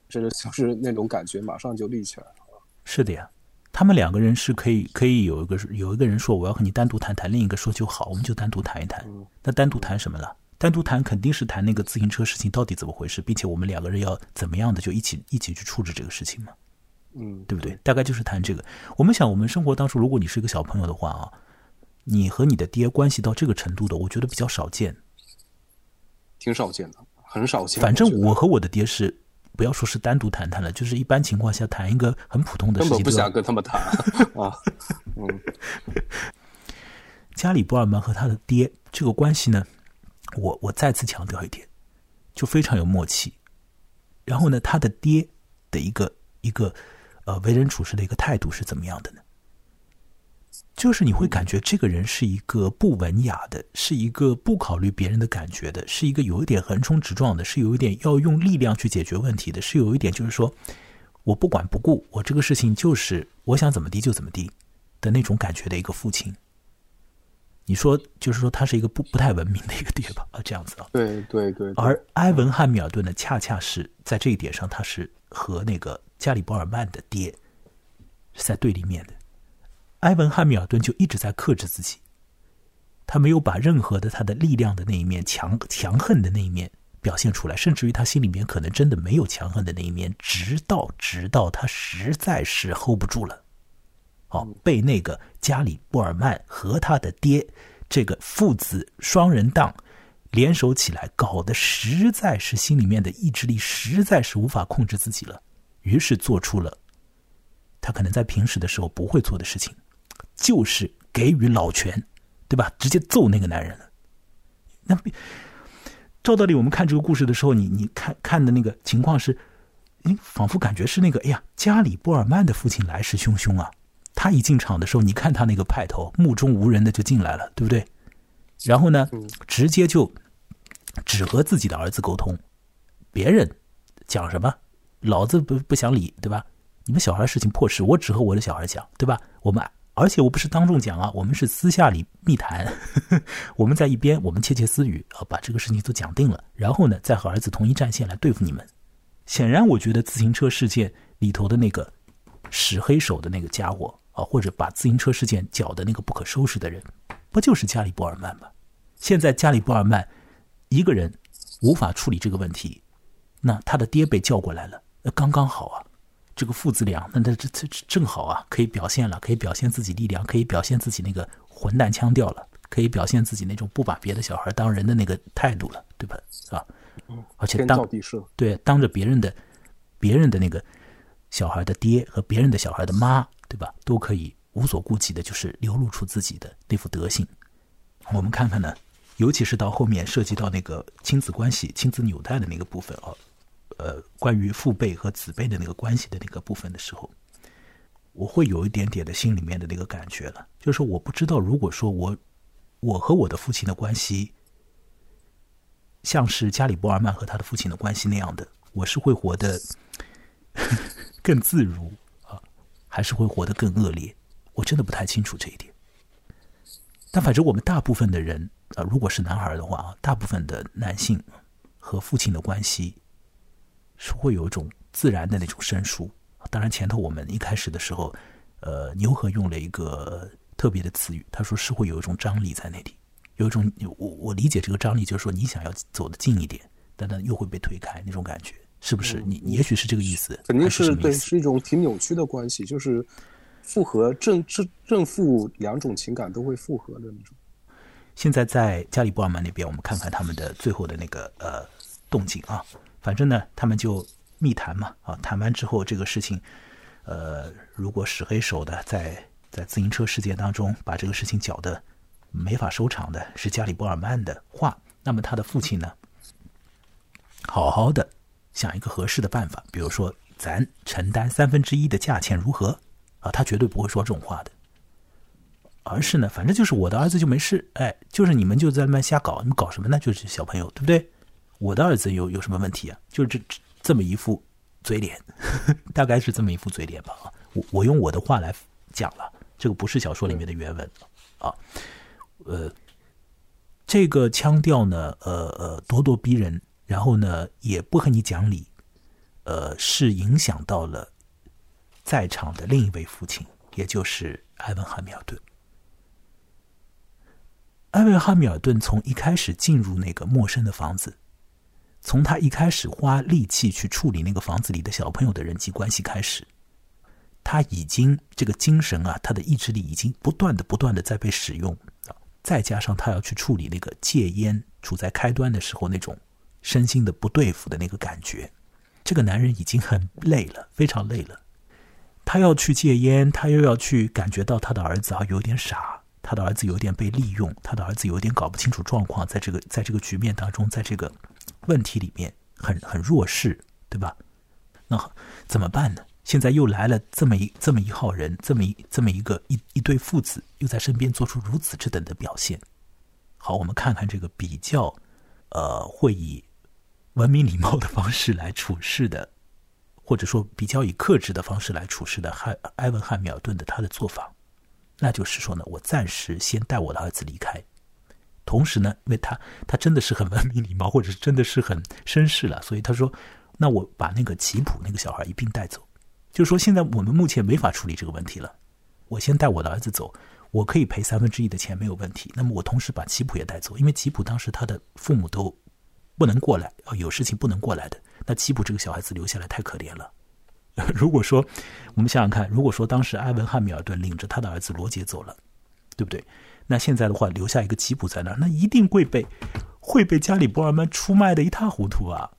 这个 就是那种感觉，马上就立起来了。是的呀。他们两个人是可以可以有一个有一个人说我要和你单独谈谈，另一个说就好，我们就单独谈一谈。那单独谈什么了？单独谈肯定是谈那个自行车事情到底怎么回事，并且我们两个人要怎么样的就一起一起去处置这个事情嘛。嗯，对不对？大概就是谈这个。我们想，我们生活当中，如果你是一个小朋友的话啊，你和你的爹关系到这个程度的，我觉得比较少见，挺少见的，很少见。反正我和我的爹是。不要说是单独谈谈了，就是一般情况下谈一个很普通的事情，根本不想跟他们谈 啊。嗯，加里波尔曼和他的爹这个关系呢，我我再次强调一点，就非常有默契。然后呢，他的爹的一个一个呃为人处事的一个态度是怎么样的呢？就是你会感觉这个人是一个不文雅的，是一个不考虑别人的感觉的，是一个有一点横冲直撞的，是有一点要用力量去解决问题的，是有一点就是说我不管不顾，我这个事情就是我想怎么地就怎么地的那种感觉的一个父亲。你说就是说他是一个不不太文明的一个 爹吧？啊，这样子啊。对对对。而埃文汉密尔顿呢，恰恰是在这一点上，他是和那个加里波尔曼的爹是在对立面的。埃文·汉密尔顿就一直在克制自己，他没有把任何的他的力量的那一面、强强横的那一面表现出来，甚至于他心里面可能真的没有强横的那一面，直到直到他实在是 hold 不住了，哦，被那个加里布尔曼和他的爹这个父子双人档联手起来搞得实在是心里面的意志力实在是无法控制自己了，于是做出了他可能在平时的时候不会做的事情。就是给予老权，对吧？直接揍那个男人了。那照道理，我们看这个故事的时候，你你看看的那个情况是，你仿佛感觉是那个，哎呀，加里波尔曼的父亲来势汹汹啊！他一进场的时候，你看他那个派头，目中无人的就进来了，对不对？然后呢，直接就只和自己的儿子沟通，别人讲什么，老子不不想理，对吧？你们小孩事情破事，我只和我的小孩讲，对吧？我们。而且我不是当众讲啊，我们是私下里密谈，我们在一边，我们窃窃私语啊，把这个事情都讲定了，然后呢，再和儿子同一战线来对付你们。显然，我觉得自行车事件里头的那个使黑手的那个家伙啊，或者把自行车事件搅的那个不可收拾的人，不就是加里波尔曼吗？现在加里波尔曼一个人无法处理这个问题，那他的爹被叫过来了，那刚刚好啊。这个父子俩，那他这这正好啊，可以表现了，可以表现自己力量，可以表现自己那个混蛋腔调了，可以表现自己那种不把别的小孩当人的那个态度了，对吧？是吧？而且当对当着别人的别人的那个小孩的爹和别人的小孩的妈，对吧？都可以无所顾忌的，就是流露出自己的那副德性。我们看看呢，尤其是到后面涉及到那个亲子关系、亲子纽带的那个部分啊。呃，关于父辈和子辈的那个关系的那个部分的时候，我会有一点点的心里面的那个感觉了，就是我不知道，如果说我我和我的父亲的关系像是加里波尔曼和他的父亲的关系那样的，我是会活得 更自如啊，还是会活得更恶劣？我真的不太清楚这一点。但反正我们大部分的人啊，如果是男孩的话，大部分的男性和父亲的关系。是会有一种自然的那种生疏。当然，前头我们一开始的时候，呃，牛和用了一个特别的词语，他说是会有一种张力在那里，有一种我我理解这个张力就是说你想要走得近一点，但但又会被推开那种感觉，是不是？你你也许是这个意思，肯定是对，是一种挺扭曲的关系，就是复合正正正负两种情感都会复合的那种。现在在加里布尔曼那边，我们看看他们的最后的那个呃动静啊。反正呢，他们就密谈嘛，啊，谈完之后，这个事情，呃，如果使黑手的在在自行车事件当中把这个事情搅得没法收场的是加里波尔曼的话，那么他的父亲呢，好好的想一个合适的办法，比如说咱承担三分之一的价钱如何？啊，他绝对不会说这种话的，而是呢，反正就是我的儿子就没事，哎，就是你们就在那边瞎搞，你们搞什么呢？就是小朋友，对不对？我的儿子有有什么问题啊？就是这这么一副嘴脸，大概是这么一副嘴脸吧。我我用我的话来讲了，这个不是小说里面的原文啊，呃，这个腔调呢，呃呃，咄咄逼人，然后呢，也不和你讲理，呃，是影响到了。在场的另一位父亲，也就是埃文·汉密尔顿。埃文·汉密尔顿从一开始进入那个陌生的房子，从他一开始花力气去处理那个房子里的小朋友的人际关系开始，他已经这个精神啊，他的意志力已经不断的、不断的在被使用啊。再加上他要去处理那个戒烟处在开端的时候那种身心的不对付的那个感觉，这个男人已经很累了，非常累了。他要去戒烟，他又要去感觉到他的儿子啊有点傻，他的儿子有点被利用，他的儿子有点搞不清楚状况，在这个在这个局面当中，在这个问题里面很很弱势，对吧？那怎么办呢？现在又来了这么一这么一号人，这么一这么一个一一对父子，又在身边做出如此之等的表现。好，我们看看这个比较，呃，会以文明礼貌的方式来处事的。或者说比较以克制的方式来处事的汉埃文汉密尔顿的他的做法，那就是说呢，我暂时先带我的儿子离开，同时呢，因为他他真的是很文明礼貌，或者是真的是很绅士了，所以他说，那我把那个吉普那个小孩一并带走，就是说现在我们目前没法处理这个问题了，我先带我的儿子走，我可以赔三分之一的钱没有问题，那么我同时把吉普也带走，因为吉普当时他的父母都不能过来，啊，有事情不能过来的。那吉普这个小孩子留下来太可怜了。如果说我们想想看，如果说当时埃文汉密尔顿领着他的儿子罗杰走了，对不对？那现在的话留下一个吉普在那儿，那一定会被会被加里波尔曼出卖的一塌糊涂啊！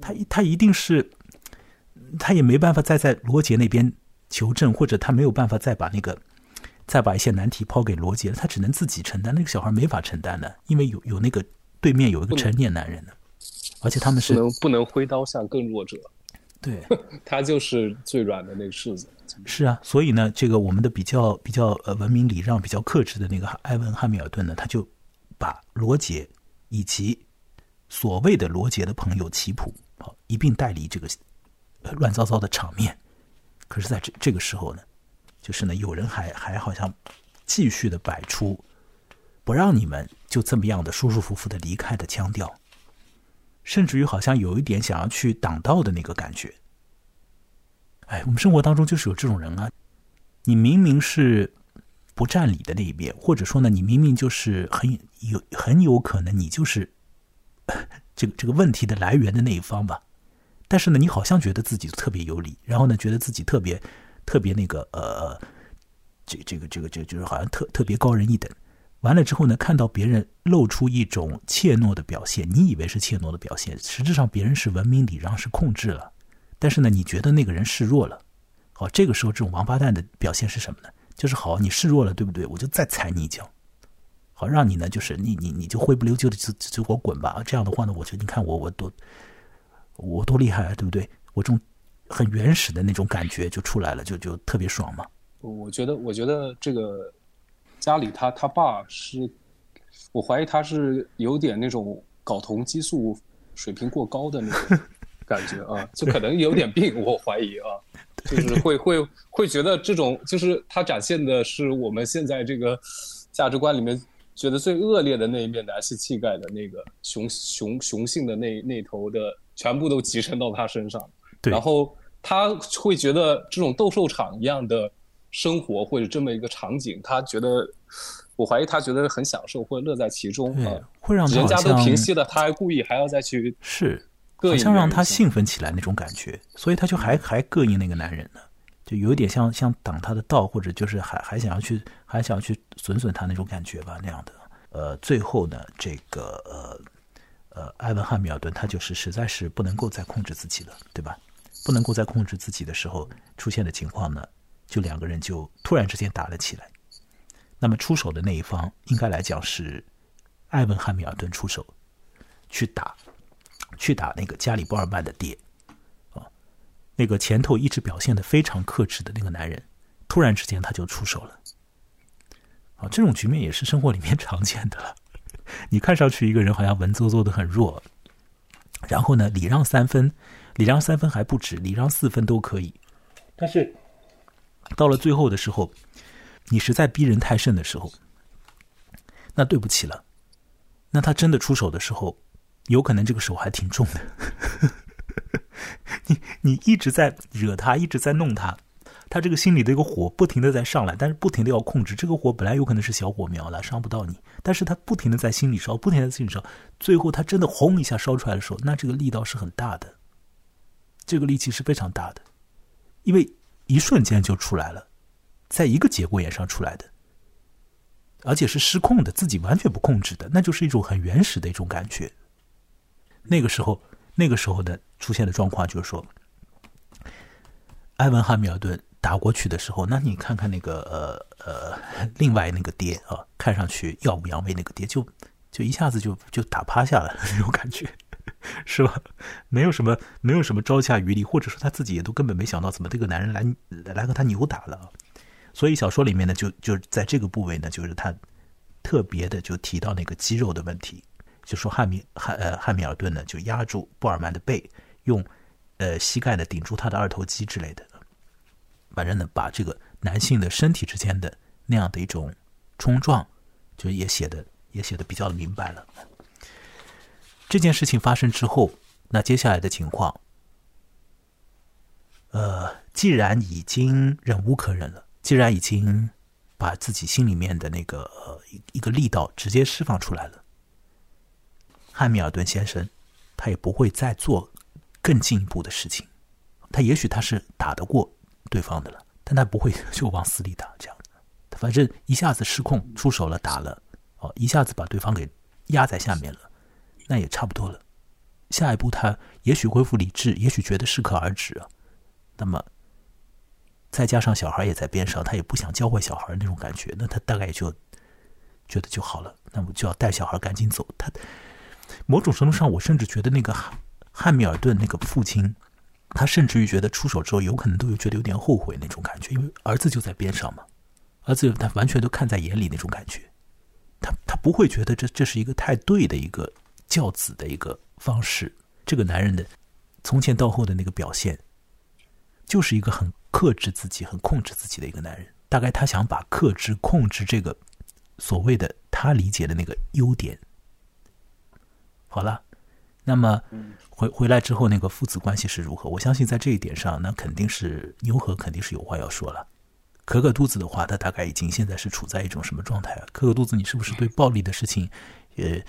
他他一定是他也没办法再在罗杰那边求证，或者他没有办法再把那个再把一些难题抛给罗杰，他只能自己承担。那个小孩没法承担的，因为有有那个对面有一个成年男人呢。而且他们是不能不能挥刀向更弱者，对，他就是最软的那个柿子。是啊，所以呢，这个我们的比较比较呃文明礼让、比较克制的那个埃文汉密尔顿呢，他就把罗杰以及所谓的罗杰的朋友齐普好一并带离这个乱糟糟的场面。可是，在这这个时候呢，就是呢，有人还还好像继续的摆出不让你们就这么样的舒舒服服的离开的腔调。甚至于好像有一点想要去挡道的那个感觉。哎，我们生活当中就是有这种人啊，你明明是不占理的那一边，或者说呢，你明明就是很有很有可能你就是 这个这个问题的来源的那一方吧，但是呢，你好像觉得自己特别有理，然后呢，觉得自己特别特别那个呃，这这个这个这就是好像特特别高人一等。完了之后呢，看到别人露出一种怯懦的表现，你以为是怯懦的表现，实质上别人是文明礼让，是控制了。但是呢，你觉得那个人示弱了。好，这个时候这种王八蛋的表现是什么呢？就是好，你示弱了，对不对？我就再踩你一脚，好让你呢，就是你你你就灰不溜秋的就就给我滚吧。这样的话呢，我就你看我我多我多厉害啊，对不对？我这种很原始的那种感觉就出来了，就就特别爽嘛。我觉得，我觉得这个。家里他他爸是，我怀疑他是有点那种睾酮激素水平过高的那种感觉啊，就可能有点病，我怀疑啊，就是会会会觉得这种就是他展现的是我们现在这个价值观里面觉得最恶劣的那一面男性气概的那个雄雄雄性的那那头的全部都集成到他身上，然后他会觉得这种斗兽场一样的。生活或者这么一个场景，他觉得，我怀疑他觉得很享受或者乐在其中啊，会让人家都平息了，他还故意还要再去是，好像让他兴奋起来那种感觉，所以他就还还膈应那个男人呢，就有点像像挡他的道，或者就是还还想要去还想要去损损他那种感觉吧那样的。呃，最后呢，这个呃呃，埃文汉密尔顿他就是实在是不能够再控制自己了，对吧？不能够再控制自己的时候出现的情况呢？就两个人就突然之间打了起来，那么出手的那一方应该来讲是埃文·汉密尔顿出手去打，去打那个加里·波尔曼的爹啊。那个前头一直表现的非常克制的那个男人，突然之间他就出手了。啊，这种局面也是生活里面 常见的了。你看上去一个人好像文绉绉的很弱，然后呢，礼让三分，礼让三分还不止，礼让四分都可以。但是到了最后的时候，你实在逼人太甚的时候，那对不起了。那他真的出手的时候，有可能这个手还挺重的。你你一直在惹他，一直在弄他。他这个心里的一个火不停的在上来，但是不停的要控制这个火，本来有可能是小火苗了，伤不到你，但是他不停的在心里烧，不停的在心里烧，最后他真的轰一下烧出来的时候，那这个力道是很大的，这个力气是非常大的，因为一瞬间就出来了，在一个节骨眼上出来的，而且是失控的，自己完全不控制的，那就是一种很原始的一种感觉。那个时候，那个时候的出现的状况就是说，埃文·汉密尔顿。打过去的时候，那你看看那个呃呃，另外那个爹啊，看上去耀武扬威那个爹，就就一下子就就打趴下了那种感觉，是吧？没有什么没有什么招架余力，或者说他自己也都根本没想到怎么这个男人来来和他扭打了。所以小说里面呢，就就在这个部位呢，就是他特别的就提到那个肌肉的问题，就说汉密汉呃汉密尔顿呢就压住布尔曼的背，用呃膝盖呢顶住他的二头肌之类的。反正呢，把这个男性的身体之间的那样的一种冲撞，就也写的也写的比较的明白了。这件事情发生之后，那接下来的情况，呃，既然已经忍无可忍了，既然已经把自己心里面的那个一一个力道直接释放出来了，汉密尔顿先生他也不会再做更进一步的事情。他也许他是打得过。对方的了，但他不会 就往死里打，这样的，反正一下子失控出手了，打了，哦，一下子把对方给压在下面了，那也差不多了。下一步他也许恢复理智，也许觉得适可而止。那么再加上小孩也在边上，他也不想教坏小孩那种感觉，那他大概也就觉得就好了。那么就要带小孩赶紧走。他某种程度上，我甚至觉得那个汉汉密尔顿那个父亲。他甚至于觉得出手之后，有可能都有觉得有点后悔那种感觉，因为儿子就在边上嘛，儿子他完全都看在眼里那种感觉，他他不会觉得这这是一个太对的一个教子的一个方式。这个男人的从前到后的那个表现，就是一个很克制自己、很控制自己的一个男人。大概他想把克制、控制这个所谓的他理解的那个优点，好了。那么回回来之后，那个父子关系是如何？我相信在这一点上，那肯定是牛和肯定是有话要说了。可可肚子的话，他大概已经现在是处在一种什么状态啊？可可肚子，你是不是对暴力的事情，也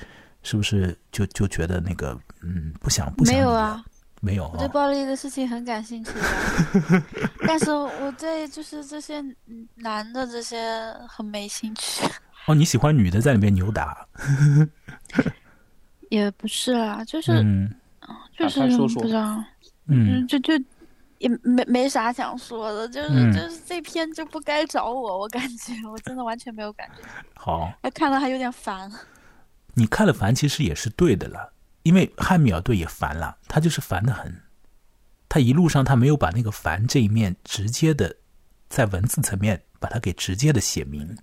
是不是就就觉得那个嗯不想不想？没有啊，没有。我对暴力的事情很感兴趣的，但是我对就是这些男的这些很没兴趣。哦，你喜欢女的在里面扭打？也不是啦，就是，就是不知道，嗯，就就也没没啥想说的，就是就是这篇就不该找我，我感觉我真的完全没有感觉。好，还看了还有点烦。你看了烦，其实也是对的了，因为汉密尔顿也烦了，他就是烦的很，他一路上他没有把那个烦这一面直接的在文字层面把它给直接的写明。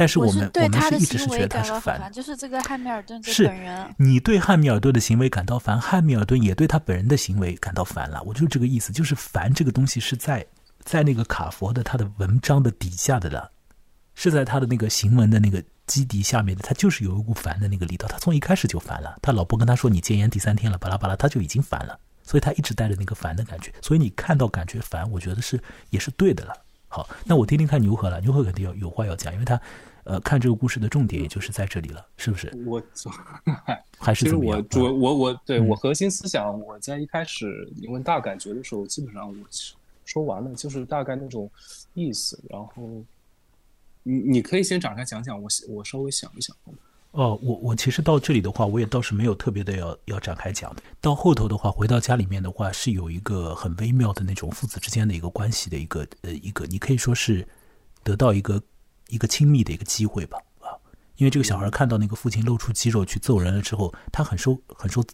但是我们我们是一直是觉得他是烦，就是这个汉密尔顿是本人。你对汉密尔顿的行为感到烦，汉密尔顿也对他本人的行为感到烦了。我就这个意思，就是烦这个东西是在在那个卡佛的他的文章的底下的了，是在他的那个行文的那个基底下面的，他就是有一股烦的那个力道。他从一开始就烦了，他老婆跟他说你戒烟第三天了，巴拉巴拉，他就已经烦了，所以他一直带着那个烦的感觉。所以你看到感觉烦，我觉得是也是对的了。好，那我听听看牛河了，牛河肯定要有话要讲，因为他。呃，看这个故事的重点也就是在这里了，是不是？我 还是其实我主我我对我核心思想，我在一开始你问大感觉的时候，基本上我说完了，就是大概那种意思。然后你你可以先展开讲讲，我我稍微想一想。哦，我我其实到这里的话，我也倒是没有特别的要要展开讲的。到后头的话，回到家里面的话，是有一个很微妙的那种父子之间的一个关系的一个呃一个，你可以说是得到一个。一个亲密的一个机会吧，啊，因为这个小孩看到那个父亲露出肌肉去揍人了之后，他很受很受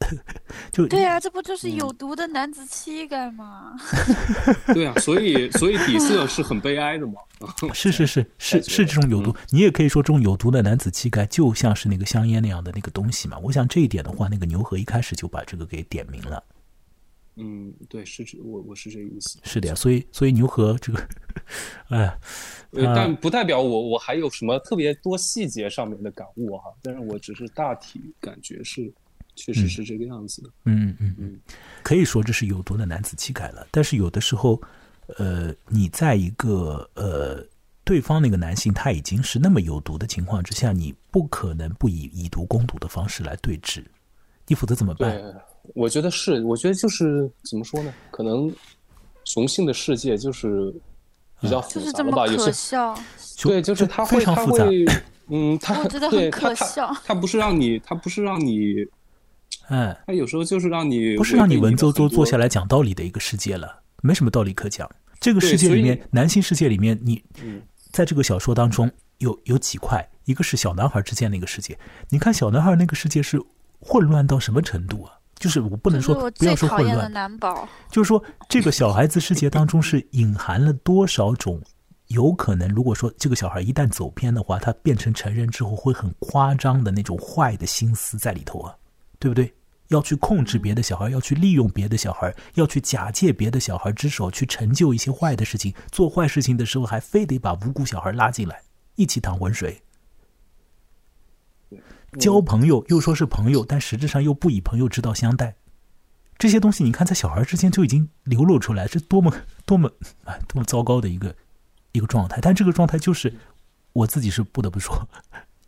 就对呀、这不就是有毒的男子气概吗？对啊，所以所以底色是很悲哀的嘛。是是是是是这种有毒，你也可以说这种有毒的男子气概就像是那个香烟那样的那个东西嘛。我想这一点的话，那个牛河一开始就把这个给点明了。嗯，对，是这我我是这个意思。是的呀，所以所以牛和这个，哎，呃，但不代表我我还有什么特别多细节上面的感悟哈，但是我只是大体感觉是，确实是这个样子的。嗯嗯嗯，可以说这是有毒的男子气概了。但是有的时候，呃，你在一个呃对方那个男性他已经是那么有毒的情况之下，你不可能不以以毒攻毒的方式来对峙，你否则怎么办？对，我觉得是，我觉得就是怎么说呢？可能雄性的世界就是比较复杂了吧？有可些笑，对，就是他会他非常复杂。会，嗯，他对他他可笑。他不是让你，他不是让你，哎，他有时候就是让你不是让你文绉绉坐下来讲道理的一个世界了，没什么道理可讲。这个世界里面，男性世界里面，你嗯在这个小说当中有有几块，一个是小男孩之间的一个世界。你看小男孩那个世界是混乱到什么程度啊？就是我不能说不要说混乱，难保。就是说这个小孩子世界当中是隐含了多少种有可能，如果说这个小孩一旦走偏的话，他变成成人之后会很夸张的那种坏的心思在里头啊，对不对？要去控制别的小孩，要去利用别的小孩，要去假借别的小孩之手去成就一些坏的事情。做坏事情的时候，还非得把无辜小孩拉进来，一起淌浑水。交朋友又说是朋友，但实质上又不以朋友之道相待。这些东西，你看在小孩之间就已经流露出来，是多么多么啊多么糟糕的一个一个状态。但这个状态就是我自己是不得不说，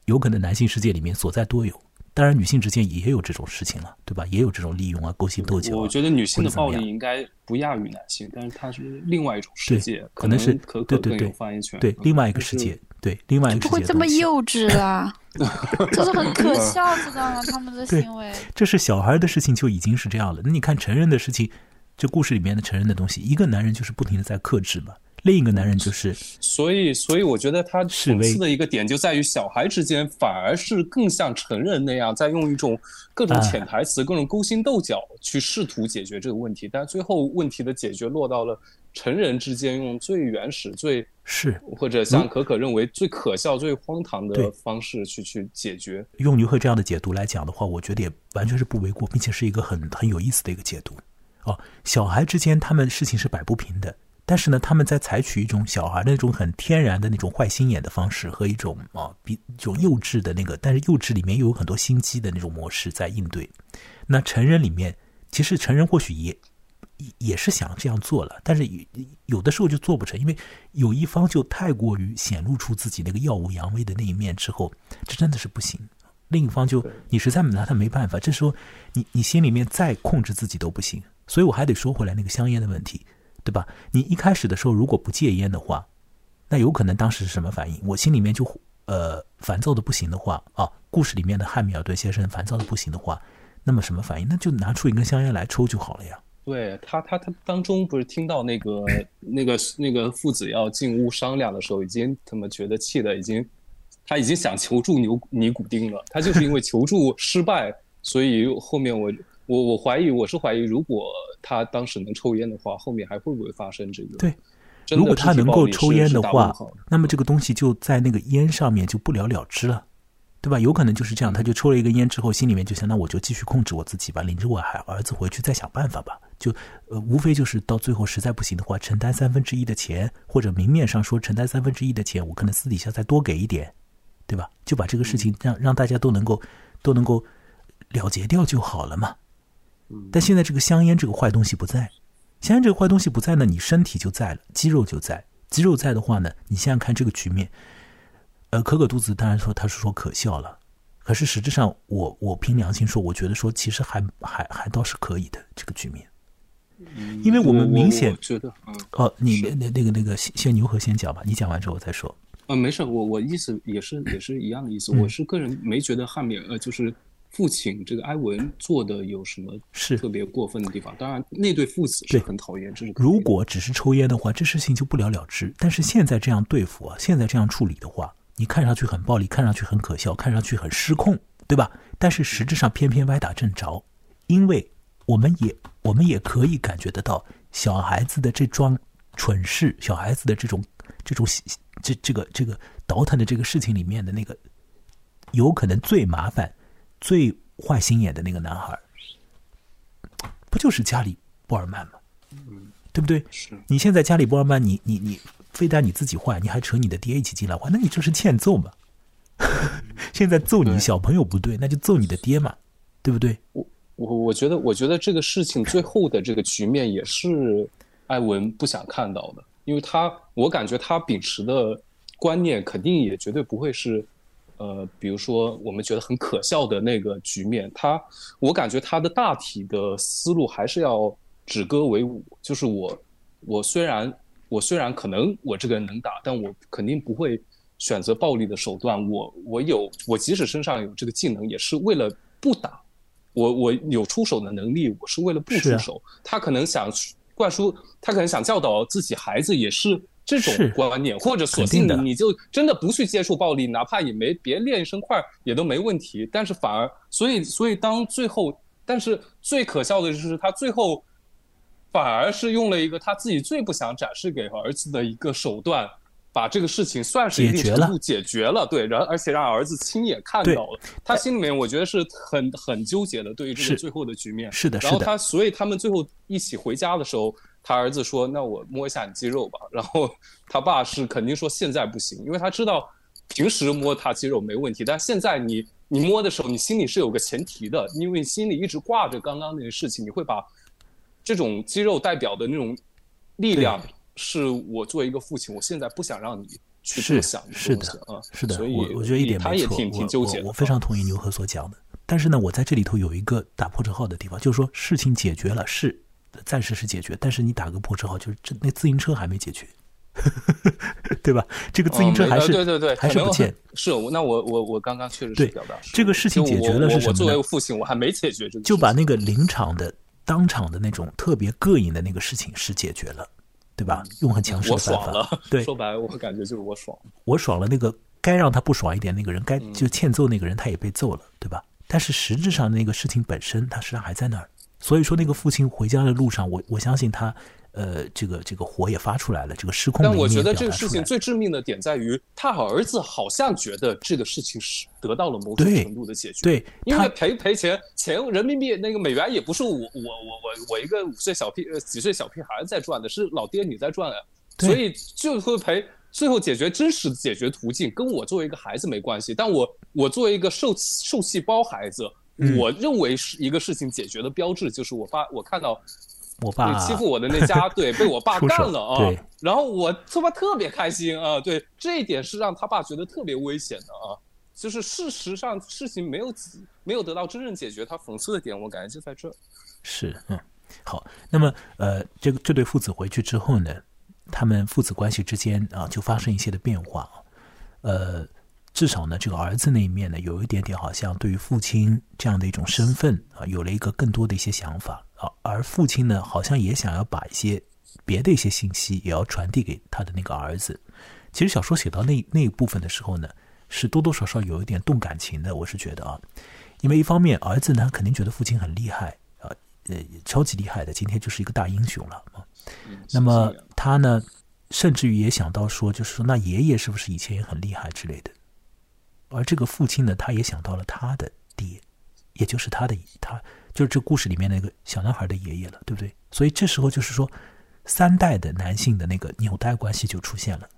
有可能男性世界里面所在多有。当然，女性之间也有这种事情了，对吧？也有这种利用啊、勾心斗角啊、我觉得女性的暴力应该不亚于男性，但是它是另外一种世界，可能是可对对对对另外一个世界，对另外一个世不会这么。幼 稚啦，就是很可笑，知道吗？他们的行为，这是小孩的事情就已经是这样了。那你看成人的事情，这故事里面的成人的东西，一个男人就是不停的在克制嘛，另一个男人就是所以，所以我觉得他讽刺的一个点就在于，小孩之间反而是更像成人那样，在用一种各种啊潜台词、各种勾心斗角去试图解决这个问题，但最后问题的解决落到了成人之间用最原始、最是或者像可可认为最可笑、最荒唐的方式去去解决。用牛贺这样的解读来讲的话，我觉得也完全是不为过，并且是一个很很有意思的一个解读。哦，小孩之间他们事情是摆不平的，但是呢，他们在采取一种小孩的那种很天然的那种坏心眼的方式和一种啊比一种幼稚的那个，但是幼稚里面又有很多心机的那种模式在应对。那成人里面，其实成人或许也也也是想这样做了，但是有有的时候就做不成，因为有一方就太过于显露出自己那个耀武扬威的那一面之后，这真的是不行。另一方就你实在拿他没办法，这时候你你心里面再控制自己都不行，所以我还得说回来那个香烟的问题，对吧？你一开始的时候如果不戒烟的话，那有可能当时是什么反应？我心里面就呃烦躁的不行的话啊，故事里面的汉密尔顿先生烦躁的不行的话，那么什么反应？那就拿出一根香烟来抽就好了呀。对他，他他当中不是听到那个那个那个父子要进屋商量的时候，已经他们觉得气的已经，他已经想求助牛尼古丁了。他就是因为求助失败，所以后面我我我怀疑，我是怀疑，如果他当时能抽烟的话，后面还会不会发生这个？对，如果他能够抽烟的话那么这个东西就在那个烟上面就不了了之了，对吧？有可能就是这样，他就抽了一个烟之后，心里面就想，那我就继续控制我自己吧，领着我孩儿子回去再想办法吧。就呃，无非就是到最后实在不行的话，承担三分之一的钱，或者明面上说承担三分之一的钱，我可能私底下再多给一点，对吧？就把这个事情让让大家都能够都能够了结掉就好了嘛。但现在这个香烟这个坏东西不在，香烟这个坏东西不在呢，你身体就在了，肌肉就在，肌肉在的话呢，你想想看这个局面，呃，可可肚子当然说他是说可笑了，可是实质上我我凭良心说，我觉得说其实还还还倒是可以的这个局面，因为我们明显觉得，嗯，哦，你那那那个那个先先牛和先讲吧，你讲完之后我再说。啊，没事，我我意思也是也是一样的意思。嗯我是个人没觉得汉密尔呃，就是父亲这个埃文做的有什么是特别过分的地方。当然，那对父子是很讨厌，这是如果只是抽烟的话，这事情就不了了之。但是现在这样对付啊，现在这样处理的话，你看上去很暴力，看上去很可笑，看上去很失控，对吧？但是实质上偏偏歪打正着，因为我们也我们也可以感觉得到小孩子的这桩蠢事，小孩子的这种这种这这个这个倒腾的这个事情里面的那个有可能最麻烦、最坏心眼的那个男孩，不就是加里波尔曼吗？嗯，对不对？是你现在加里波尔曼，你你你非但你自己坏，你还扯你的爹一起进来坏，那你这是欠揍嘛？现在揍你小朋友不对，那就揍你的爹嘛，对不对？我我我觉得，我觉得这个事情最后的这个局面也是艾文不想看到的，因为他，我感觉他秉持的观念肯定也绝对不会是，呃，比如说我们觉得很可笑的那个局面。他，我感觉他的大体的思路还是要止戈为武，就是我，我虽然我虽然可能我这个人能打，但我肯定不会选择暴力的手段。我我有我即使身上有这个技能，也是为了不打。我我有出手的能力，我是为了不出手。他可能想灌输，他可能想教导自己孩子也是这种观念，或者索肯定的性你就真的不去接触暴力，哪怕也没别练一身块儿也都没问题。但是反而，所以所以当最后，但是最可笑的就是他最后反而是用了一个他自己最不想展示给儿子的一个手段。把这个事情算是一定解决了。程度解决了，对，然后而且让儿子亲眼看到了，他心里面我觉得是很很纠结的，对于这是。个最后的局面。是的，是的，然后他，所以他们最后一起回家的时候，他儿子说：“那我摸一下你肌肉吧。”然后他爸是肯定说现在不行，因为他知道平时摸他肌肉没问题，但现在你你摸的时候，你心里是有个前提的，因为心里一直挂着刚刚那个事情，你会把这种肌肉代表的那种力量，是我作为一个父亲，我现在不想让你去这么想是的啊。是的，所以我我觉得一点没错，他也挺挺纠结的。我我非常同意牛和所讲的，但是呢，我在这里头有一个打破折号的地方，就是说事情解决了，是暂时是解决，但是你打个破折号，就是这那自行车还没解决，对吧？这个自行车还是、哦、对对对，还是不见。是，那我我我刚刚确实是表达这个事情解决了是什么呢？我作为父亲，我还没解决这个，就把那个临场的当场的那种特别膈应的那个事情是解决了。对吧？用很强势的办法。我爽了。对，说白了，我感觉就是我爽。我爽了，那个该让他不爽一点那个人，该就欠揍那个人，他也被揍了，对吧？但是实质上那个事情本身，他实际上还在那儿。所以说，那个父亲回家的路上，我我相信他，呃，这个这个火也发出来了，这个失控。但我觉得这个事情最致命的点在于，他儿子好像觉得这个事情是得到了某种程度的解决。对，因为赔赔钱钱人民币那个美元也不是我我我我我一个五岁小屁呃几岁小屁孩在赚的，是老爹你在赚啊。所以就会赔，最后解决真实的解决途径跟我作为一个孩子没关系，但我我作为一个受受气包孩子，嗯、我认为是一个事情解决的标志，就是我发我看到我爸欺负我的那家对被我爸干了啊，对，然后我他妈特别开心啊，对这一点是让他爸觉得特别危险的啊，就是事实上事情没有没有得到真正解决，他讽刺的点我感觉就在这。是嗯，好，那么呃，这个这对父子回去之后呢？他们父子关系之间啊，就发生一些的变化啊，呃，至少呢，这个儿子那一面呢，有一点点好像对于父亲这样的一种身份啊，有了一个更多的一些想法啊，而父亲呢，好像也想要把一些别的一些信息也要传递给他的那个儿子。其实小说写到那那一部分的时候呢，是多多少少有一点动感情的，我是觉得啊，因为一方面儿子呢肯定觉得父亲很厉害啊，呃，超级厉害的，今天就是一个大英雄了啊。那么他呢，甚至于也想到说，就是说，那爷爷是不是以前也很厉害之类的？而这个父亲呢，他也想到了他的爹，也就是他的他，就是这故事里面那个小男孩的爷爷了，对不对？所以这时候就是说，三代的男性的那个纽带关系就出现了，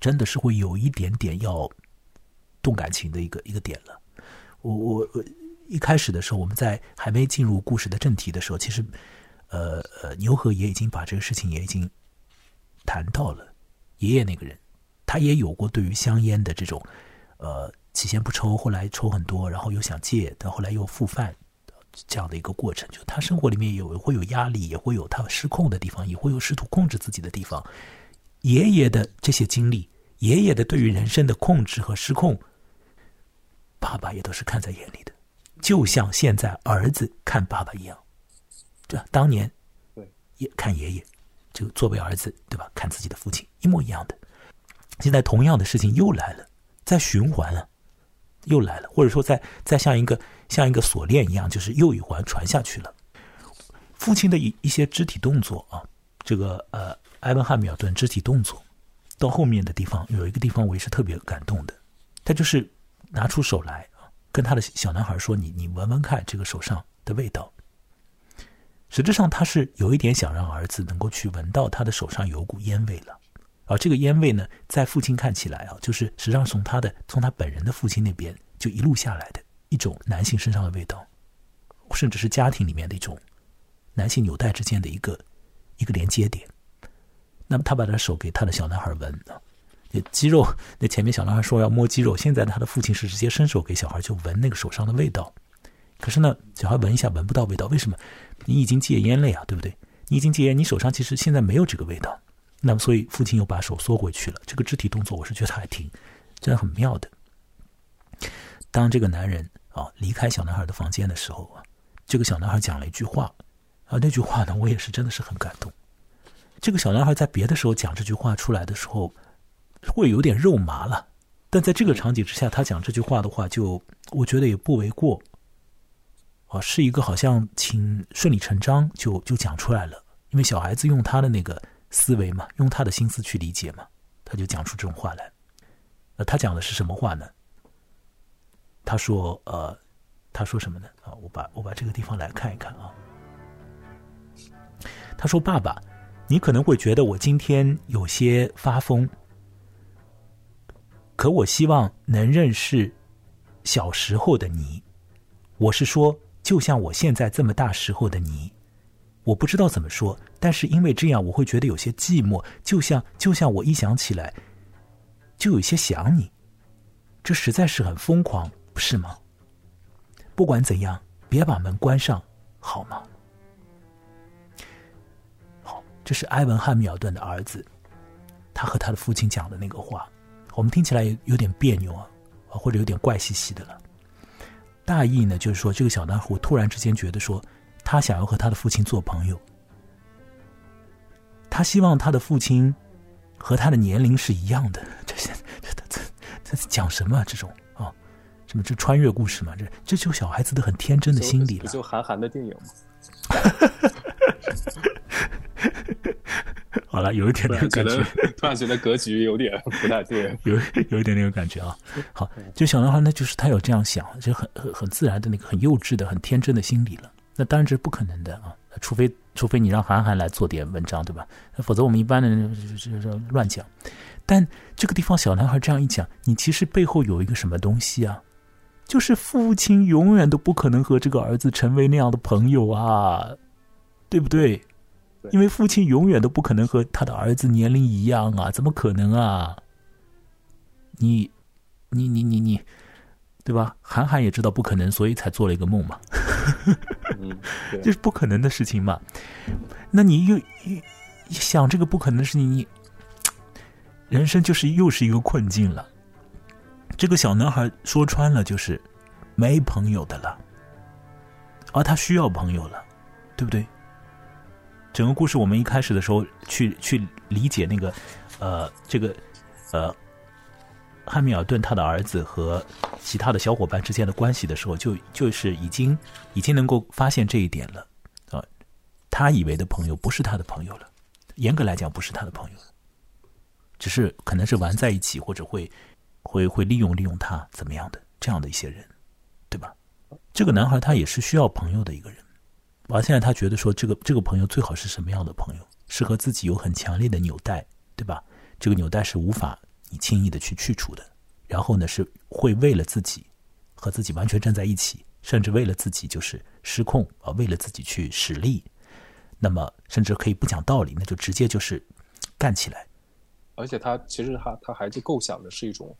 真的是会有一点点要动感情的一个一个点了。我我我一开始的时候，我们在还没进入故事的正题的时候，其实。呃呃，牛和也已经把这个事情也已经谈到了。爷爷那个人，他也有过对于香烟的这种，呃，起先不抽，后来抽很多，然后又想戒，但后来又复犯这样的一个过程。就他生活里面也会有压力，也会有他失控的地方，也会有试图控制自己的地方。爷爷的这些经历，爷爷的对于人生的控制和失控，爸爸也都是看在眼里的，就像现在儿子看爸爸一样。对吧？当年，对，也看爷爷，就作为儿子，对吧？看自己的父亲，一模一样的。现在同样的事情又来了，在循环了，又来了，或者说在在像一个像一个锁链一样，就是又一环传下去了。父亲的一一些肢体动作啊，这个呃，埃文汉密尔顿肢体动作，到后面的地方有一个地方我也是特别感动的，他就是拿出手来跟他的小男孩说：“你你闻闻看这个手上的味道。”实质上他是有一点想让儿子能够去闻到他的手上有股烟味了。而这个烟味呢，在父亲看起来啊，就是实际上从他的从他本人的父亲那边就一路下来的一种男性身上的味道，甚至是家庭里面的一种男性纽带之间的一个一个连接点。那么他把他手给他的小男孩闻啊，那肌肉，那前面小男孩说要摸肌肉，现在他的父亲是直接伸手给小孩就闻那个手上的味道。可是呢，小孩闻一下闻不到味道，为什么？你已经戒烟了呀，对不对？你已经戒烟，你手上其实现在没有这个味道。那么，所以父亲又把手缩回去了。这个肢体动作，我是觉得还挺，真的很妙的。当这个男人啊离开小男孩的房间的时候啊，这个小男孩讲了一句话，啊，那句话呢，我也是真的是很感动。这个小男孩在别的时候讲这句话出来的时候，会有点肉麻了，但在这个场景之下，他讲这句话的话，就我觉得也不为过。啊，是一个好像挺顺理成章就就讲出来了，因为小孩子用他的那个。思维嘛，用他的心思去理解嘛，他就讲出这种话来。那他讲的是什么话呢？他说：“呃，他说什么呢？啊，我把我把这个地方来看一看啊。他说：‘爸爸，你可能会觉得我今天有些发疯，可我希望能认识小时候的你。我是说，就像我现在这么大时候的你。’”我不知道怎么说，但是因为这样，我会觉得有些寂寞，就像就像我一想起来，就有些想你，这实在是很疯狂，不是吗？不管怎样，别把门关上，好吗？好，这是埃文汉密尔顿的儿子，他和他的父亲讲的那个话，我们听起来有点别扭啊，或者有点怪兮兮的了。大意呢，就是说这个小男孩突然之间觉得说。他想要和他的父亲做朋友，他希望他的父亲和他的年龄是一样的。这些这这这讲什么？这种啊，什么这穿越故事嘛？这这就小孩子的很天真的心理了。不就韩寒的电影吗？好了，有一点那个感觉，突然觉得格局有点不太对，有有一点那个感觉啊。好，就小男孩，那就是他有这样想，就很很很自然的那个很幼稚的、很天真的心理了。那当然这是不可能的啊，除非除非你让韩寒来做点文章，对吧？否则我们一般的就是乱讲。但这个地方小男孩这样一讲，你其实背后有一个什么东西啊？就是父亲永远都不可能和这个儿子成为那样的朋友啊，对不对？因为父亲永远都不可能和他的儿子年龄一样啊，怎么可能啊？你你你你你，对吧？韩寒也知道不可能，所以才做了一个梦嘛。这是不可能的事情嘛？那你又一想这个不可能的事情，你人生就是又是一个困境了。这个小男孩说穿了就是没朋友的了，而他需要朋友了，对不对？整个故事我们一开始的时候去去理解那个呃这个呃。汉密尔顿他的儿子和其他的小伙伴之间的关系的时候，就就是已经已经能够发现这一点了啊。他以为的朋友不是他的朋友了，严格来讲不是他的朋友，只是可能是玩在一起或者会会会利用利用他怎么样的这样的一些人，对吧？这个男孩他也是需要朋友的一个人，而现在他觉得说这个这个朋友最好是什么样的朋友？是和自己有很强烈的纽带，对吧？这个纽带是无法。你轻易的去去除的，然后呢是会为了自己和自己完全站在一起，甚至为了自己就是失控啊，为了自己去使力，那么甚至可以不讲道理，那就直接就是干起来。而且他其实他他还是构想的是一种，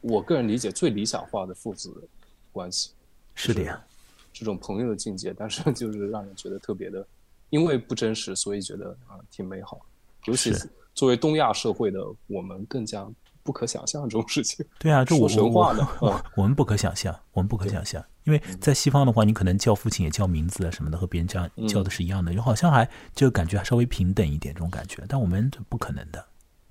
我个人理解最理想化的父子关系。是的呀，这种朋友的境界，但是就是让人觉得特别的，因为不真实，所以觉得啊挺美好，尤其是。作为东亚社会的我们，更加不可想象这种事情。对啊，这我神话的，我们不可想象，我们不可想象。因为在西方的话，你可能叫父亲也叫名字啊什么的，和别人这样叫的是一样的，就好像还就感觉还稍微平等一点这种感觉。但我们不可能的，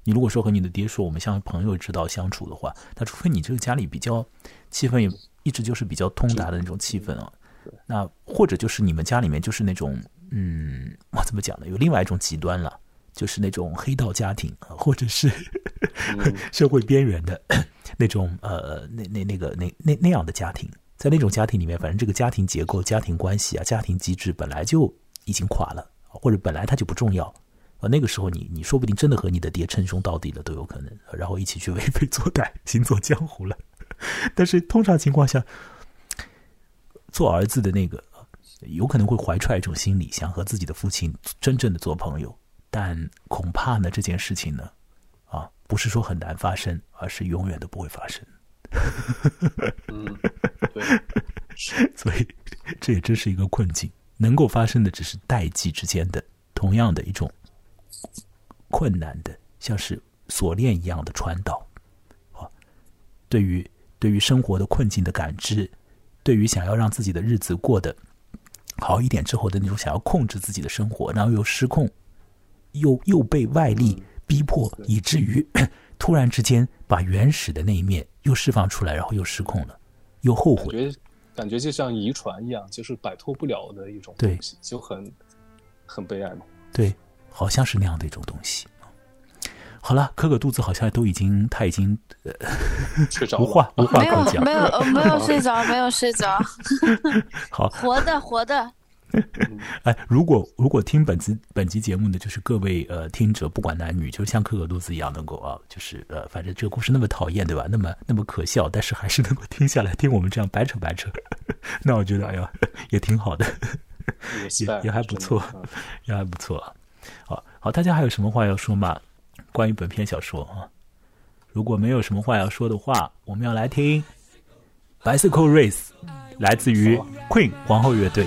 你如果说和你的爹说我们像朋友之道相处的话，那除非你这个家里比较气氛也一直就是比较通达的那种气氛啊，那或者就是你们家里面就是那种嗯，我怎么讲呢？有另外一种极端了，就是那种黑道家庭，或者是 社会边缘的那种呃，那那那个那那那样的家庭，在那种家庭里面，反正这个家庭结构、家庭关系啊、家庭机制本来就已经垮了，或者本来它就不重要。啊，那个时候你你说不定真的和你的爹称兄道弟了都有可能，然后一起去 为非作歹、行走江湖了。但是通常情况下，做儿子的那个有可能会怀揣一种心理，想和自己的父亲真正的做朋友，但恐怕呢这件事情呢，啊，不是说很难发生，而是永远都不会发生。嗯，对，所以这也真是一个困境。能够发生的只是代际之间的同样的一种。困难的，像是锁链一样的传导，啊，对于对于生活的困境的感知，对于想要让自己的日子过得好一点之后的那种想要控制自己的生活，然后又失控，又又被外力逼迫，以至于突然之间把原始的那一面又释放出来，然后又失控了，又后悔，感觉感觉就像遗传一样，就是摆脱不了的一种东西，就很很悲哀嘛，对。好像是那样的一种东西。好了，可可肚子好像都已经，他已经 睡着无话 无话可讲，没有 没有睡着，没有睡着。好，活的活的。哎，如果如果听本集本集节目的就是各位呃听者，不管男女，就像可可肚子一样，能够啊，就是呃，反正这个故事那么讨厌，对吧？那么那么可笑，但是还是能够听下来，听我们这样掰扯掰扯，那我觉得哎呀，也挺好的，也也还不错，也还不错。好好，大家还有什么话要说吗？关于本篇小说啊，如果没有什么话要说的话，我们要来听《Bicycle Race》，来自于 Queen 皇后乐队。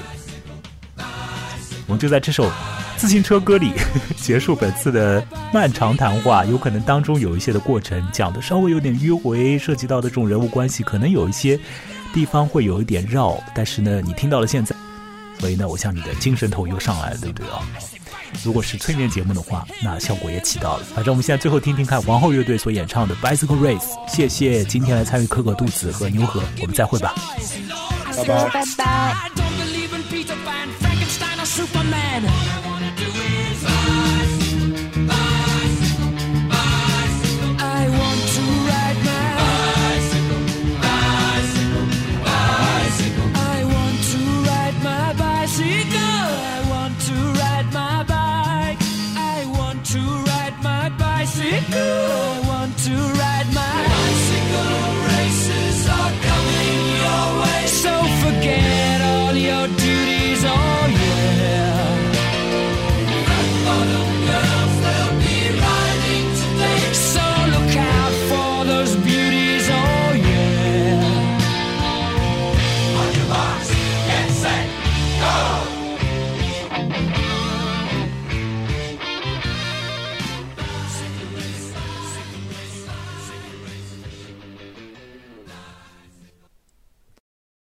我们就在这首自行车歌里 结束本次的漫长谈话。有可能当中有一些的过程讲的稍微有点迂回，涉及到的这种人物关系，可能有一些地方会有一点绕。但是呢，你听到了现在，所以呢，我想你的精神头又上来了，对不对啊？如果是催眠节目的话，那效果也起到了。反正我们现在最后听听看皇后乐队所演唱的《Bicycle Race》。谢谢今天来参与可可肚子和牛河，我们再会吧。拜拜拜拜。Superman.